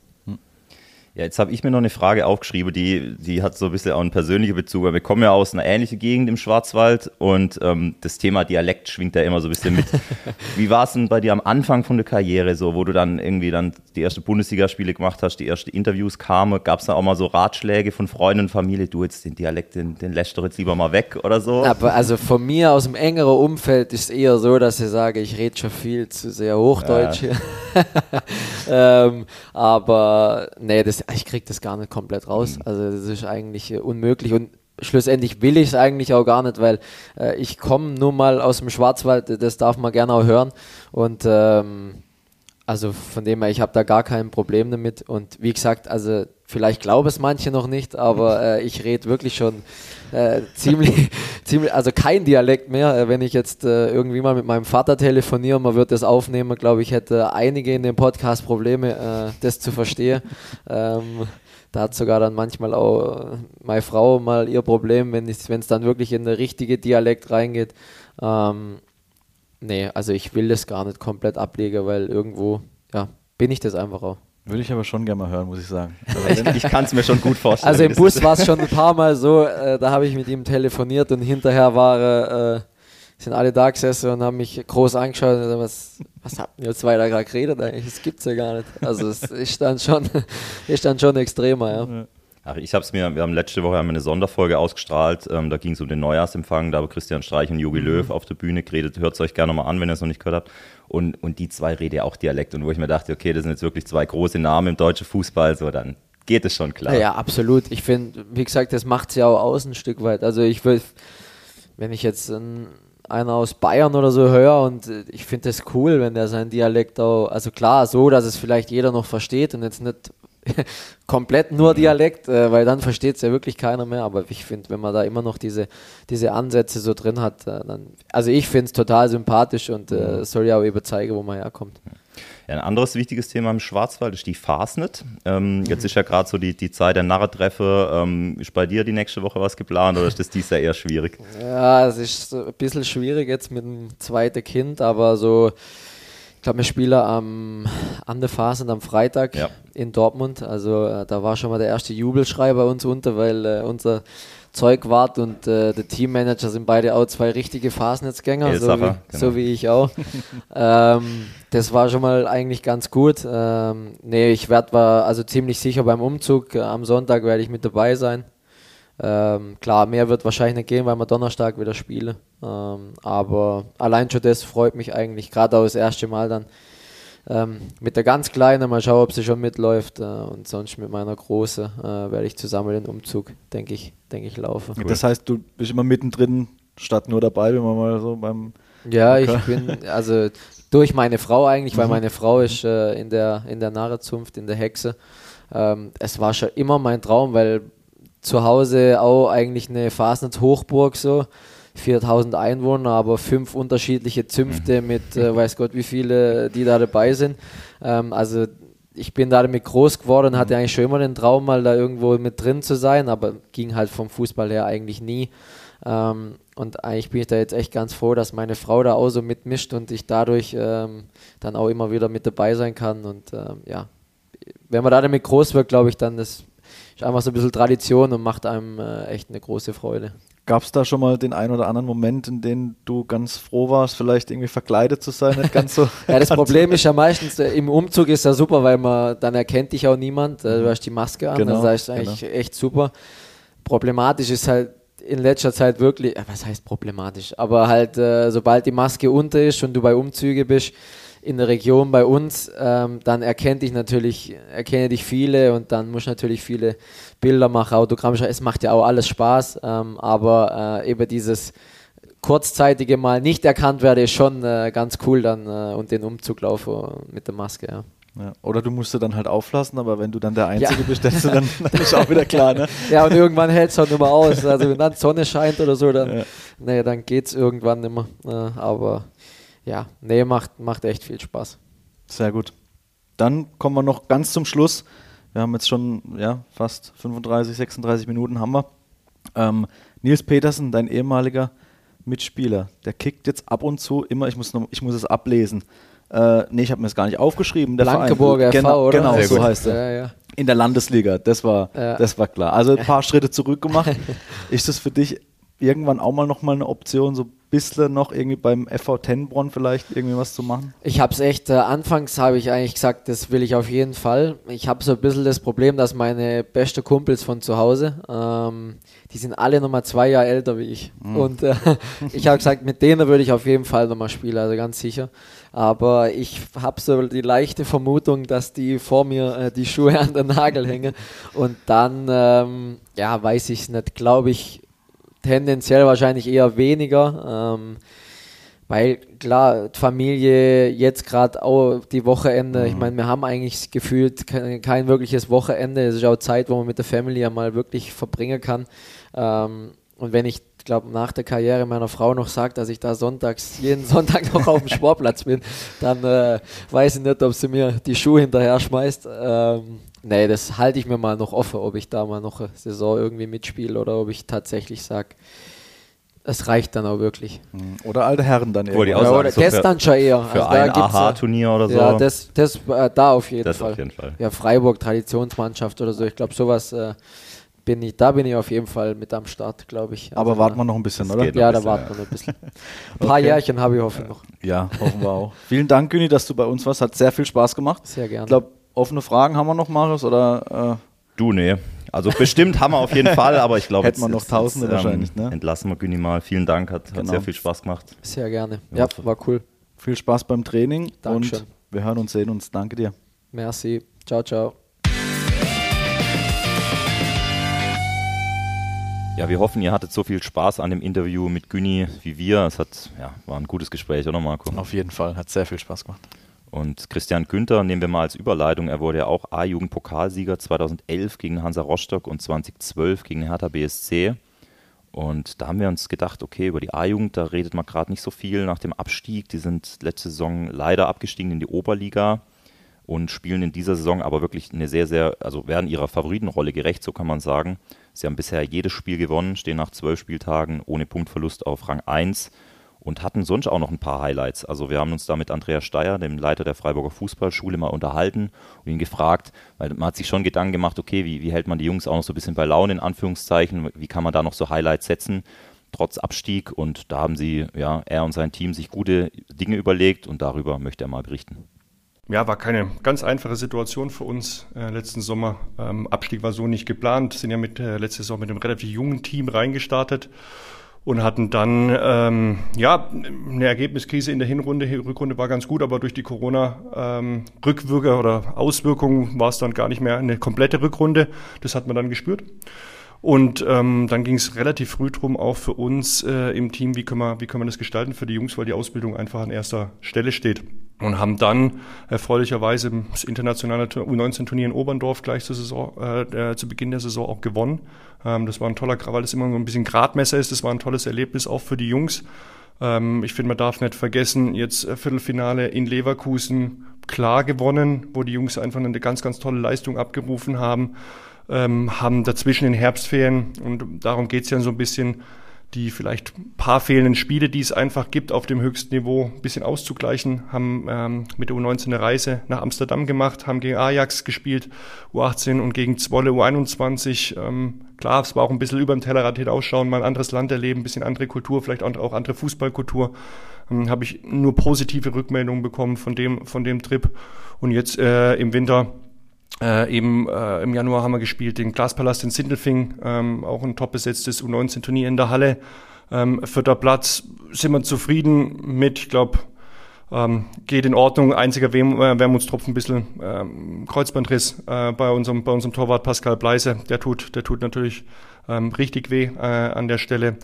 Ja, jetzt habe ich mir noch eine Frage aufgeschrieben, die, die hat so ein bisschen auch einen persönlichen Bezug, weil wir kommen ja aus einer ähnlichen Gegend im Schwarzwald und ähm, das Thema Dialekt schwingt da immer so ein bisschen mit. Wie war es denn bei dir am Anfang von der Karriere so, wo du dann irgendwie dann die erste Bundesligaspiele gemacht hast, die ersten Interviews kamen, gab es da auch mal so Ratschläge von Freunden und Familie, du jetzt den Dialekt, den, den lässt doch jetzt lieber mal weg oder so? Aber also von mir aus dem engeren Umfeld ist es eher so, dass ich sage, ich rede schon viel zu sehr Hochdeutsch. Ja. ähm, aber nee, das ich kriege das gar nicht komplett raus. Mhm. Also das ist eigentlich äh, unmöglich und schlussendlich will ich es eigentlich auch gar nicht, weil äh, ich komme nun mal aus dem Schwarzwald, das darf man gerne auch hören und ähm, also von dem her, ich habe da gar kein Problem damit und wie gesagt, also vielleicht glauben es manche noch nicht, aber äh, ich rede wirklich schon äh, ziemlich, ziemlich, also kein Dialekt mehr. Äh, wenn ich jetzt äh, irgendwie mal mit meinem Vater telefoniere, man wird das aufnehmen, glaube ich, hätte einige in dem Podcast Probleme, äh, das zu verstehen. Ähm, da hat sogar dann manchmal auch meine Frau mal ihr Problem, wenn es dann wirklich in der richtige Dialekt reingeht. Ähm, nee, also ich will das gar nicht komplett ablegen, weil irgendwo, ja, bin ich das einfach auch. Würde ich aber schon gerne mal hören, muss ich sagen. Also ich kann es mir schon gut vorstellen. Also im Bus war es schon ein paar Mal so, äh, da habe ich mit ihm telefoniert und hinterher war, äh, sind alle da gesessen und haben mich groß angeschaut und gesagt, was, was habt ihr zwei da gerade geredet eigentlich? Das gibt es ja gar nicht. Also es ist dann schon, ist dann schon extremer, ja. Ach, ich habe es mir, wir haben letzte Woche haben eine Sonderfolge ausgestrahlt, ähm, da ging es um den Neujahrsempfang, da haben Christian Streich und Jogi mhm. Löw auf der Bühne geredet, hört es euch gerne mal an, wenn ihr es noch nicht gehört habt. Und, und die zwei reden ja auch Dialekt und wo ich mir dachte, okay, das sind jetzt wirklich zwei große Namen im deutschen Fußball, so dann geht es schon klar. Ja, absolut. Ich finde, wie gesagt, das macht es ja auch aus ein Stück weit. Also ich will, wenn ich jetzt ein, einer aus Bayern oder so höre und ich finde das cool, wenn der seinen Dialekt auch, also klar, so, dass es vielleicht jeder noch versteht und jetzt nicht komplett nur Dialekt, äh, weil dann versteht es ja wirklich keiner mehr. Aber ich finde, wenn man da immer noch diese, diese Ansätze so drin hat, äh, dann, also ich finde es total sympathisch und äh, mhm. soll ja auch überzeugen, wo man herkommt. Ja, ein anderes wichtiges Thema im Schwarzwald ist die Fastnet. Ähm, jetzt ist ja gerade so die, die Zeit der Narretreffe. Ähm, ist bei dir die nächste Woche was geplant oder ist das dies Jahr eher schwierig? Ja, es ist ein bisschen schwierig jetzt mit dem zweiten Kind, aber so glaube, wir spielen am, an der Phase am Freitag ja. in Dortmund. Also äh, da war schon mal der erste Jubelschrei bei uns unter, weil äh, unser Zeug wart und äh, der Teammanager sind beide auch zwei richtige Phasennetzgänger, so wie, genau. so wie, ich auch. ähm, das war schon mal eigentlich ganz gut. Ähm, nee, ich werde also ziemlich sicher beim Umzug. Äh, am Sonntag werde ich mit dabei sein. Ähm, klar, mehr wird wahrscheinlich nicht gehen, weil wir Donnerstag wieder spielen. Ähm, aber allein schon das freut mich eigentlich, gerade auch das erste Mal dann ähm, mit der ganz Kleinen. Mal schauen, ob sie schon mitläuft. Äh, und sonst mit meiner Große äh, werde ich zusammen den Umzug, denke ich, denke ich, laufen. Das heißt, du bist immer mittendrin, statt nur dabei, wenn man mal so beim. Ja, ich bin, also durch meine Frau eigentlich, weil mhm. meine Frau ist äh, in der, in der Narrezunft, in der Hexe. Ähm, es war schon immer mein Traum, weil zu Hause auch eigentlich eine Fasnitz-Hochburg so. 4000 Einwohner, aber fünf unterschiedliche Zünfte mhm. mit äh, weiß Gott wie viele, die da dabei sind. Ähm, also ich bin da damit groß geworden und hatte mhm. eigentlich schon immer den Traum, mal da irgendwo mit drin zu sein, aber ging halt vom Fußball her eigentlich nie. Ähm, und eigentlich bin ich da jetzt echt ganz froh, dass meine Frau da auch so mitmischt und ich dadurch ähm, dann auch immer wieder mit dabei sein kann. Und ähm, ja, wenn man da damit groß wird, glaube ich, dann ist ist einfach so ein bisschen Tradition und macht einem äh, echt eine große Freude. Gab es da schon mal den einen oder anderen Moment, in dem du ganz froh warst, vielleicht irgendwie verkleidet zu sein? Nicht ganz so ja, das Problem ist ja meistens, äh, im Umzug ist ja super, weil man dann erkennt dich auch niemand. Äh, du hast die Maske an, genau, das ist eigentlich genau. echt super. Problematisch ist halt in letzter Zeit wirklich, äh, was heißt problematisch, aber halt, äh, sobald die Maske unter ist und du bei Umzüge bist, in der Region bei uns, ähm, dann erkennt dich natürlich, erkenne dich viele und dann muss natürlich viele Bilder machen, Autogramme schreiben. Es macht ja auch alles Spaß, ähm, aber äh, eben dieses kurzzeitige Mal nicht erkannt werde, ist schon äh, ganz cool dann äh, und den Umzug laufen mit der Maske, ja. Ja, oder du musst du dann halt auflassen, aber wenn du dann der Einzige ja. bist, dann, dann ist auch wieder klar, ne? Ja, und irgendwann hält es nicht mehr aus. Also wenn dann Sonne scheint oder so, dann, ja. nee, dann geht es irgendwann nicht mehr. Äh, aber ja, nee, macht, macht echt viel Spaß. Sehr gut. Dann kommen wir noch ganz zum Schluss. Wir haben jetzt schon ja, fast 35, 36 Minuten haben wir. Ähm, Nils Petersen, dein ehemaliger Mitspieler, der kickt jetzt ab und zu immer, ich muss, noch, ich muss es ablesen. Äh, nee, ich habe mir es gar nicht aufgeschrieben. Der Blankeburger Verein. FV, genau, oder? Genau, so heißt er. Ja, ja. In der Landesliga, das war, Ja. das war klar. Also ein paar Schritte zurück gemacht. Ist das für dich irgendwann auch mal nochmal eine Option, so ein bisschen noch irgendwie beim FV Tenbronn vielleicht irgendwie was zu machen? Ich habe es echt, äh, anfangs habe ich eigentlich gesagt, das will ich auf jeden Fall. Ich habe so ein bisschen das Problem, dass meine beste Kumpels von zu Hause, ähm, die sind alle nochmal zwei Jahre älter wie ich. Mhm. Und äh, ich habe gesagt, mit denen würde ich auf jeden Fall nochmal spielen, also ganz sicher. Aber ich habe so die leichte Vermutung, dass die vor mir äh, die Schuhe an den Nagel hängen. Und dann, ähm, ja, weiß ich es nicht, glaube ich, tendenziell wahrscheinlich eher weniger. Ähm, weil klar, die Familie jetzt gerade auch die Wochenende, ich meine, wir haben eigentlich gefühlt kein, kein wirkliches Wochenende. Es ist auch Zeit, wo man mit der Familie mal wirklich verbringen kann. Ähm, und wenn ich glaube, nach der Karriere meiner Frau noch sagt, dass ich da sonntags, jeden Sonntag noch auf dem Sportplatz bin, dann äh, weiß ich nicht, ob sie mir die Schuhe hinterher schmeißt. Ähm, nee, das halte ich mir mal noch offen, ob ich da mal noch eine Saison irgendwie mitspiele oder ob ich tatsächlich sage, es reicht dann auch wirklich. Oder alte Herren dann irgendwann. auch Ja, oder so das für- dann schon eher. Für Also ein Aha-Turnier oder so. Ja, das, das äh, da auf jeden Das Fall. auf jeden Fall. Ja, Freiburg, Traditionsmannschaft oder so. Ich glaube, sowas äh, bin ich, da bin ich auf jeden Fall mit am Start, glaube ich. Aber Also warten da- wir noch ein bisschen, oder? Ja, da warten wir noch ein bisschen. Ein paar Okay. Jährchen habe ich hoffen noch. Ja, hoffen wir auch. Vielen Dank, Güni, dass du bei uns warst. Hat sehr viel Spaß gemacht. Sehr gerne. Ich glaube, offene Fragen haben wir noch, Marius, oder? Du, nee. Also bestimmt haben wir auf jeden Fall, aber ich glaube, Hätten wir noch Tausende wahrscheinlich, ne? Entlassen wir Güni mal. Vielen Dank, hat, hat Genau. sehr viel Spaß gemacht. Sehr gerne. Ja. Ja, war cool. Äh, viel Spaß beim Training Dankeschön. und wir hören uns, sehen uns. Danke dir. Merci. Ciao, ciao. Ja, wir hoffen, ihr hattet so viel Spaß an dem Interview mit Güni wie wir. Es hat, ja, war ein gutes Gespräch, oder Marco? Auf jeden Fall. Hat sehr viel Spaß gemacht. Und Christian Günther nehmen wir mal als Überleitung. Er wurde ja auch A-Jugend-Pokalsieger 2011 gegen Hansa Rostock und 2012 gegen Hertha BSC. Und da haben wir uns gedacht, okay, über die A-Jugend, da redet man gerade nicht so viel nach dem Abstieg. Die sind letzte Saison leider abgestiegen in die Oberliga und spielen in dieser Saison aber wirklich eine sehr, sehr, also werden ihrer Favoritenrolle gerecht, so kann man sagen. Sie haben bisher jedes Spiel gewonnen, stehen nach zwölf Spieltagen ohne Punktverlust auf Rang 1 und hatten sonst auch noch ein paar Highlights. Also wir haben uns da mit Andreas Steyer, dem Leiter der Freiburger Fußballschule, mal unterhalten und ihn gefragt, weil man hat sich schon Gedanken gemacht, okay, wie, wie hält man die Jungs auch noch so ein bisschen bei Laune, in Anführungszeichen, wie kann man da noch so Highlights setzen, trotz Abstieg und da haben sie, ja, er und sein Team sich gute Dinge überlegt und darüber möchte er mal berichten. Ja, war keine ganz einfache Situation für uns äh, letzten Sommer. Ähm, Abstieg war so nicht geplant, sind ja mit äh, letzte Saison mit einem relativ jungen Team reingestartet und hatten dann ähm, ja eine Ergebniskrise in der Hinrunde. Die Rückrunde war ganz gut, aber durch die Corona-Rückwirker oder Auswirkungen war es dann gar nicht mehr eine komplette Rückrunde. Das hat man dann gespürt. Und ähm, dann ging es relativ früh drum, auch für uns äh, im Team, wie können, wir, wie können wir das gestalten für die Jungs, weil die Ausbildung einfach an erster Stelle steht. Und haben dann erfreulicherweise das internationale U19-Turnier in Oberndorf gleich zur Saison, äh, äh, zu Beginn der Saison auch gewonnen. Ähm, das war ein toller, weil es immer so ein bisschen Gradmesser ist, das war ein tolles Erlebnis auch für die Jungs. Ähm, ich finde, man darf nicht vergessen, jetzt äh, Viertelfinale in Leverkusen klar gewonnen, wo die Jungs einfach eine ganz, ganz tolle Leistung abgerufen haben ähm, haben dazwischen in Herbstferien, und darum geht's ja so ein bisschen, die vielleicht paar fehlenden Spiele, die es einfach gibt auf dem höchsten Niveau, ein bisschen auszugleichen, haben ähm, mit der U19 eine Reise nach Amsterdam gemacht, haben gegen Ajax gespielt, U18 und gegen Zwolle U21. Ähm, klar, es war auch ein bisschen über dem Tellerrad hinausschauen, mal ein anderes Land erleben, ein bisschen andere Kultur, vielleicht auch andere Fußballkultur. Ähm, Habe ich nur positive Rückmeldungen bekommen von dem, von dem Trip. Und jetzt äh, im Winter äh, eben äh, im Januar haben wir gespielt den Glaspalast in Sindelfing, ähm, auch ein top besetztes U19-Turnier in der Halle. Ähm, vierter Platz, sind wir zufrieden mit, ich glaube, ähm, geht in Ordnung. Einziger Wehm, äh, Wermutstropfen ein bisschen ähm, Kreuzbandriss äh, bei unserem bei unserem Torwart Pascal Bleise. Der tut der tut natürlich ähm, richtig weh äh, an der Stelle.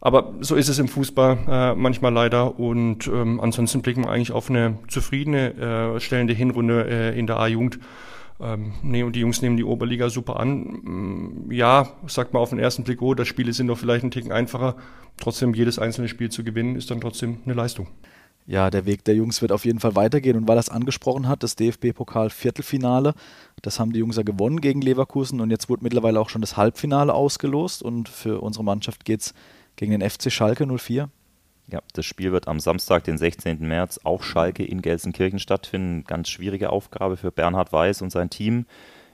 Aber so ist es im Fußball äh, manchmal leider. Und ähm, ansonsten blicken wir eigentlich auf eine zufriedene, äh, stellende Hinrunde äh, in der A-Jugend. Ähm, und die Jungs nehmen die Oberliga super an. Mm, Ja, sagt man auf den ersten Blick, oh, das Spiele sind doch vielleicht ein Ticken einfacher. Trotzdem, jedes einzelne Spiel zu gewinnen, ist dann trotzdem eine Leistung. ja, der Weg der Jungs wird auf jeden Fall weitergehen. Und weil es angesprochen hat, das DFB-Pokal-Viertelfinale, das haben die Jungs ja gewonnen gegen Leverkusen und jetzt wurde mittlerweile auch schon das Halbfinale ausgelost und für unsere Mannschaft geht es gegen den FC Schalke 04. Ja, das Spiel wird am Samstag, den 16. März, auf Schalke in Gelsenkirchen stattfinden. Ganz schwierige Aufgabe für Bernhard Weiß und sein Team.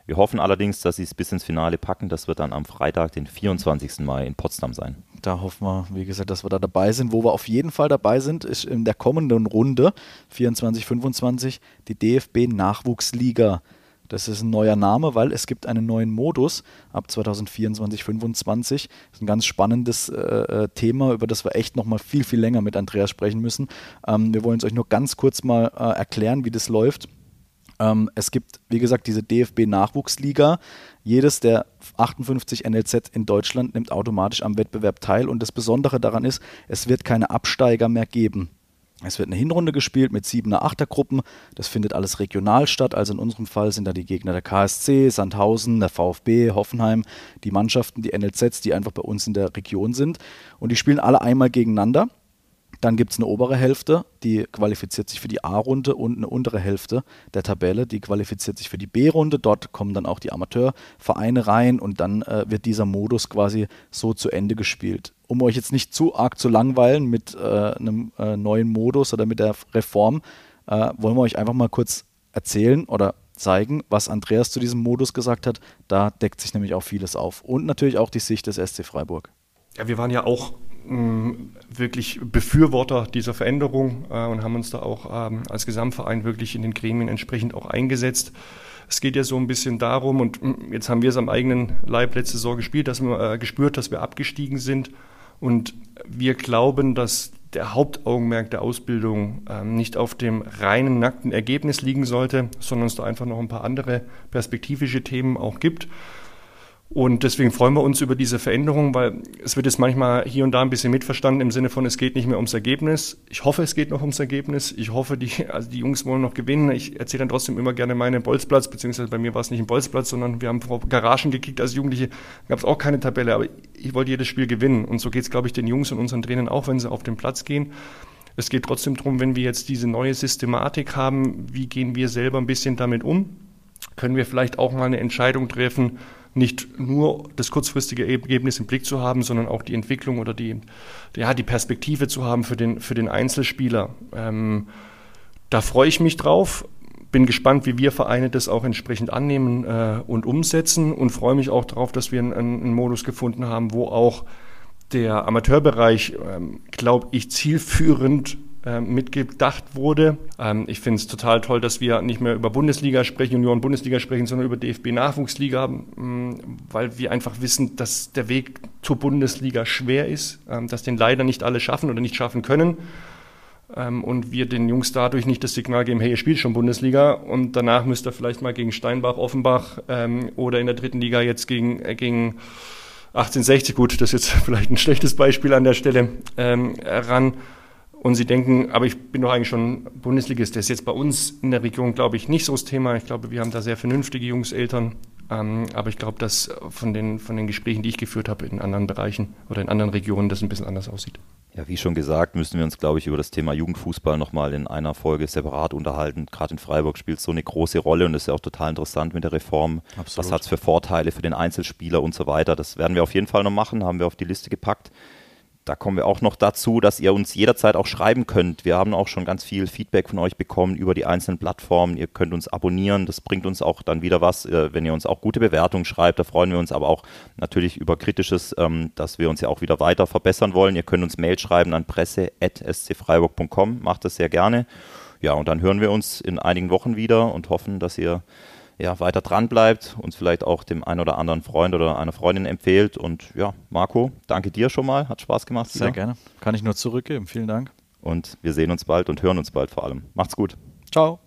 Wir hoffen allerdings, dass sie es bis ins Finale packen. Das wird dann am Freitag, den 24. Mai in Potsdam sein. Da hoffen wir, wie gesagt, dass wir da dabei sind. Wo wir auf jeden Fall dabei sind, ist in der kommenden Runde 24, 25 die DFB Nachwuchsliga. Das ist ein neuer Name, weil es gibt einen neuen Modus ab 2024, 2025. Das ist ein ganz spannendes äh, äh, Thema, über das wir echt nochmal viel, viel länger mit Andreas sprechen müssen. Ähm, wir wollen es euch nur ganz kurz mal äh, erklären, wie das läuft. Ähm, es gibt, wie gesagt, diese DFB-Nachwuchsliga. Jedes der 58 NLZ in Deutschland nimmt automatisch am Wettbewerb teil. Und das Besondere daran ist, es wird keine Absteiger mehr geben. Es wird eine Hinrunde gespielt mit siebener Achtergruppen. Das findet alles regional statt. Also in unserem Fall sind da die Gegner der KSC, Sandhausen, der VfB, Hoffenheim, die Mannschaften, die NLZs, die einfach bei uns in der Region sind. Und die spielen alle einmal gegeneinander. Dann gibt es eine obere Hälfte, die qualifiziert sich für die A-Runde und eine untere Hälfte der Tabelle, die qualifiziert sich für die B-Runde. Dort kommen dann auch die Amateurvereine rein und dann äh, wird dieser Modus quasi so zu Ende gespielt. Um euch jetzt nicht zu arg zu langweilen mit äh, einem äh, neuen Modus oder mit der Reform, äh, wollen wir euch einfach mal kurz erzählen oder zeigen, was Andreas zu diesem Modus gesagt hat. Da deckt sich nämlich auch vieles auf. Und natürlich auch die Sicht des SC Freiburg. Ja, wir waren ja auch wirklich Befürworter dieser Veränderung äh, und haben uns da auch ähm, als Gesamtverein wirklich in den Gremien entsprechend auch eingesetzt. Es geht ja so ein bisschen darum, und jetzt haben wir es am eigenen Leib letzte Saison gespielt, dass wir äh, gespürt, dass wir abgestiegen sind. Und wir glauben, dass der Hauptaugenmerk der Ausbildung ähm, nicht auf dem reinen nackten Ergebnis liegen sollte, sondern es da einfach noch ein paar andere perspektivische Themen auch gibt. Und deswegen freuen wir uns über diese Veränderung, weil es wird jetzt manchmal hier und da ein bisschen mitverstanden im Sinne von, es geht nicht mehr ums Ergebnis. Ich hoffe, es geht noch ums Ergebnis. Ich hoffe, die, also die Jungs wollen noch gewinnen. Ich erzähle dann trotzdem immer gerne meinen Bolzplatz, beziehungsweise bei mir war es nicht ein Bolzplatz, sondern wir haben vor Garagen gekickt als Jugendliche. gab es auch keine Tabelle, aber ich wollte jedes Spiel gewinnen. Und so geht es, glaube ich, den Jungs und unseren Trainern auch, wenn sie auf den Platz gehen. Es geht trotzdem darum, wenn wir jetzt diese neue Systematik haben, wie gehen wir selber ein bisschen damit um? Können wir vielleicht auch mal eine Entscheidung treffen, nicht nur das kurzfristige Ergebnis im Blick zu haben, sondern auch die Entwicklung oder die, ja, die Perspektive zu haben für den, für den Einzelspieler. Ähm, da freue ich mich drauf. Bin gespannt, wie wir Vereine das auch entsprechend annehmen äh, und umsetzen und freue mich auch darauf, dass wir einen, einen Modus gefunden haben, wo auch der Amateurbereich, ähm, glaube ich, zielführend äh, mitgedacht wurde. Ähm, ich finde es total toll, dass wir nicht mehr über Bundesliga sprechen, Junioren-Bundesliga sprechen, sondern über DFB-Nachwuchsliga, mm, weil wir einfach wissen, dass der Weg zur Bundesliga schwer ist, ähm, dass den leider nicht alle schaffen oder nicht schaffen können. Ähm, und wir den Jungs dadurch nicht das Signal geben, hey, ihr spielt schon Bundesliga und danach müsst ihr vielleicht mal gegen Steinbach, Offenbach ähm, oder in der dritten Liga jetzt gegen, äh, gegen 1860, gut, das ist jetzt vielleicht ein schlechtes Beispiel an der Stelle, ähm, ran und sie denken, aber ich bin doch eigentlich schon Bundesligist. Das ist jetzt bei uns in der Region, glaube ich, nicht so das Thema. Ich glaube, wir haben da sehr vernünftige Jungs, Eltern. Ähm, aber ich glaube, dass von den, von den Gesprächen, die ich geführt habe in anderen Bereichen oder in anderen Regionen, das ein bisschen anders aussieht. Ja, wie schon gesagt, müssen wir uns, glaube ich, über das Thema Jugendfußball nochmal in einer Folge separat unterhalten. Gerade in Freiburg spielt es so eine große Rolle und das ist ja auch total interessant mit der Reform. Absolut. Was hat es für Vorteile für den Einzelspieler und so weiter. Das werden wir auf jeden Fall noch machen, haben wir auf die Liste gepackt da kommen wir auch noch dazu, dass ihr uns jederzeit auch schreiben könnt. Wir haben auch schon ganz viel Feedback von euch bekommen über die einzelnen Plattformen. Ihr könnt uns abonnieren. Das bringt uns auch dann wieder was, äh, wenn ihr uns auch gute Bewertungen schreibt. Da freuen wir uns aber auch natürlich über Kritisches, ähm, dass wir uns ja auch wieder weiter verbessern wollen. Ihr könnt uns Mail schreiben an presse.scfreiburg.com. Macht das sehr gerne. Ja, und dann hören wir uns in einigen Wochen wieder und hoffen, dass ihr ja, weiter dran bleibt, uns vielleicht auch dem einen oder anderen Freund oder einer Freundin empfehlt. Und ja, Marco, danke dir schon mal. Hat Spaß gemacht. Sehr wieder. gerne. Kann ich nur zurückgeben. Vielen Dank. Und wir sehen uns bald und hören uns bald vor allem. Macht's gut. Ciao.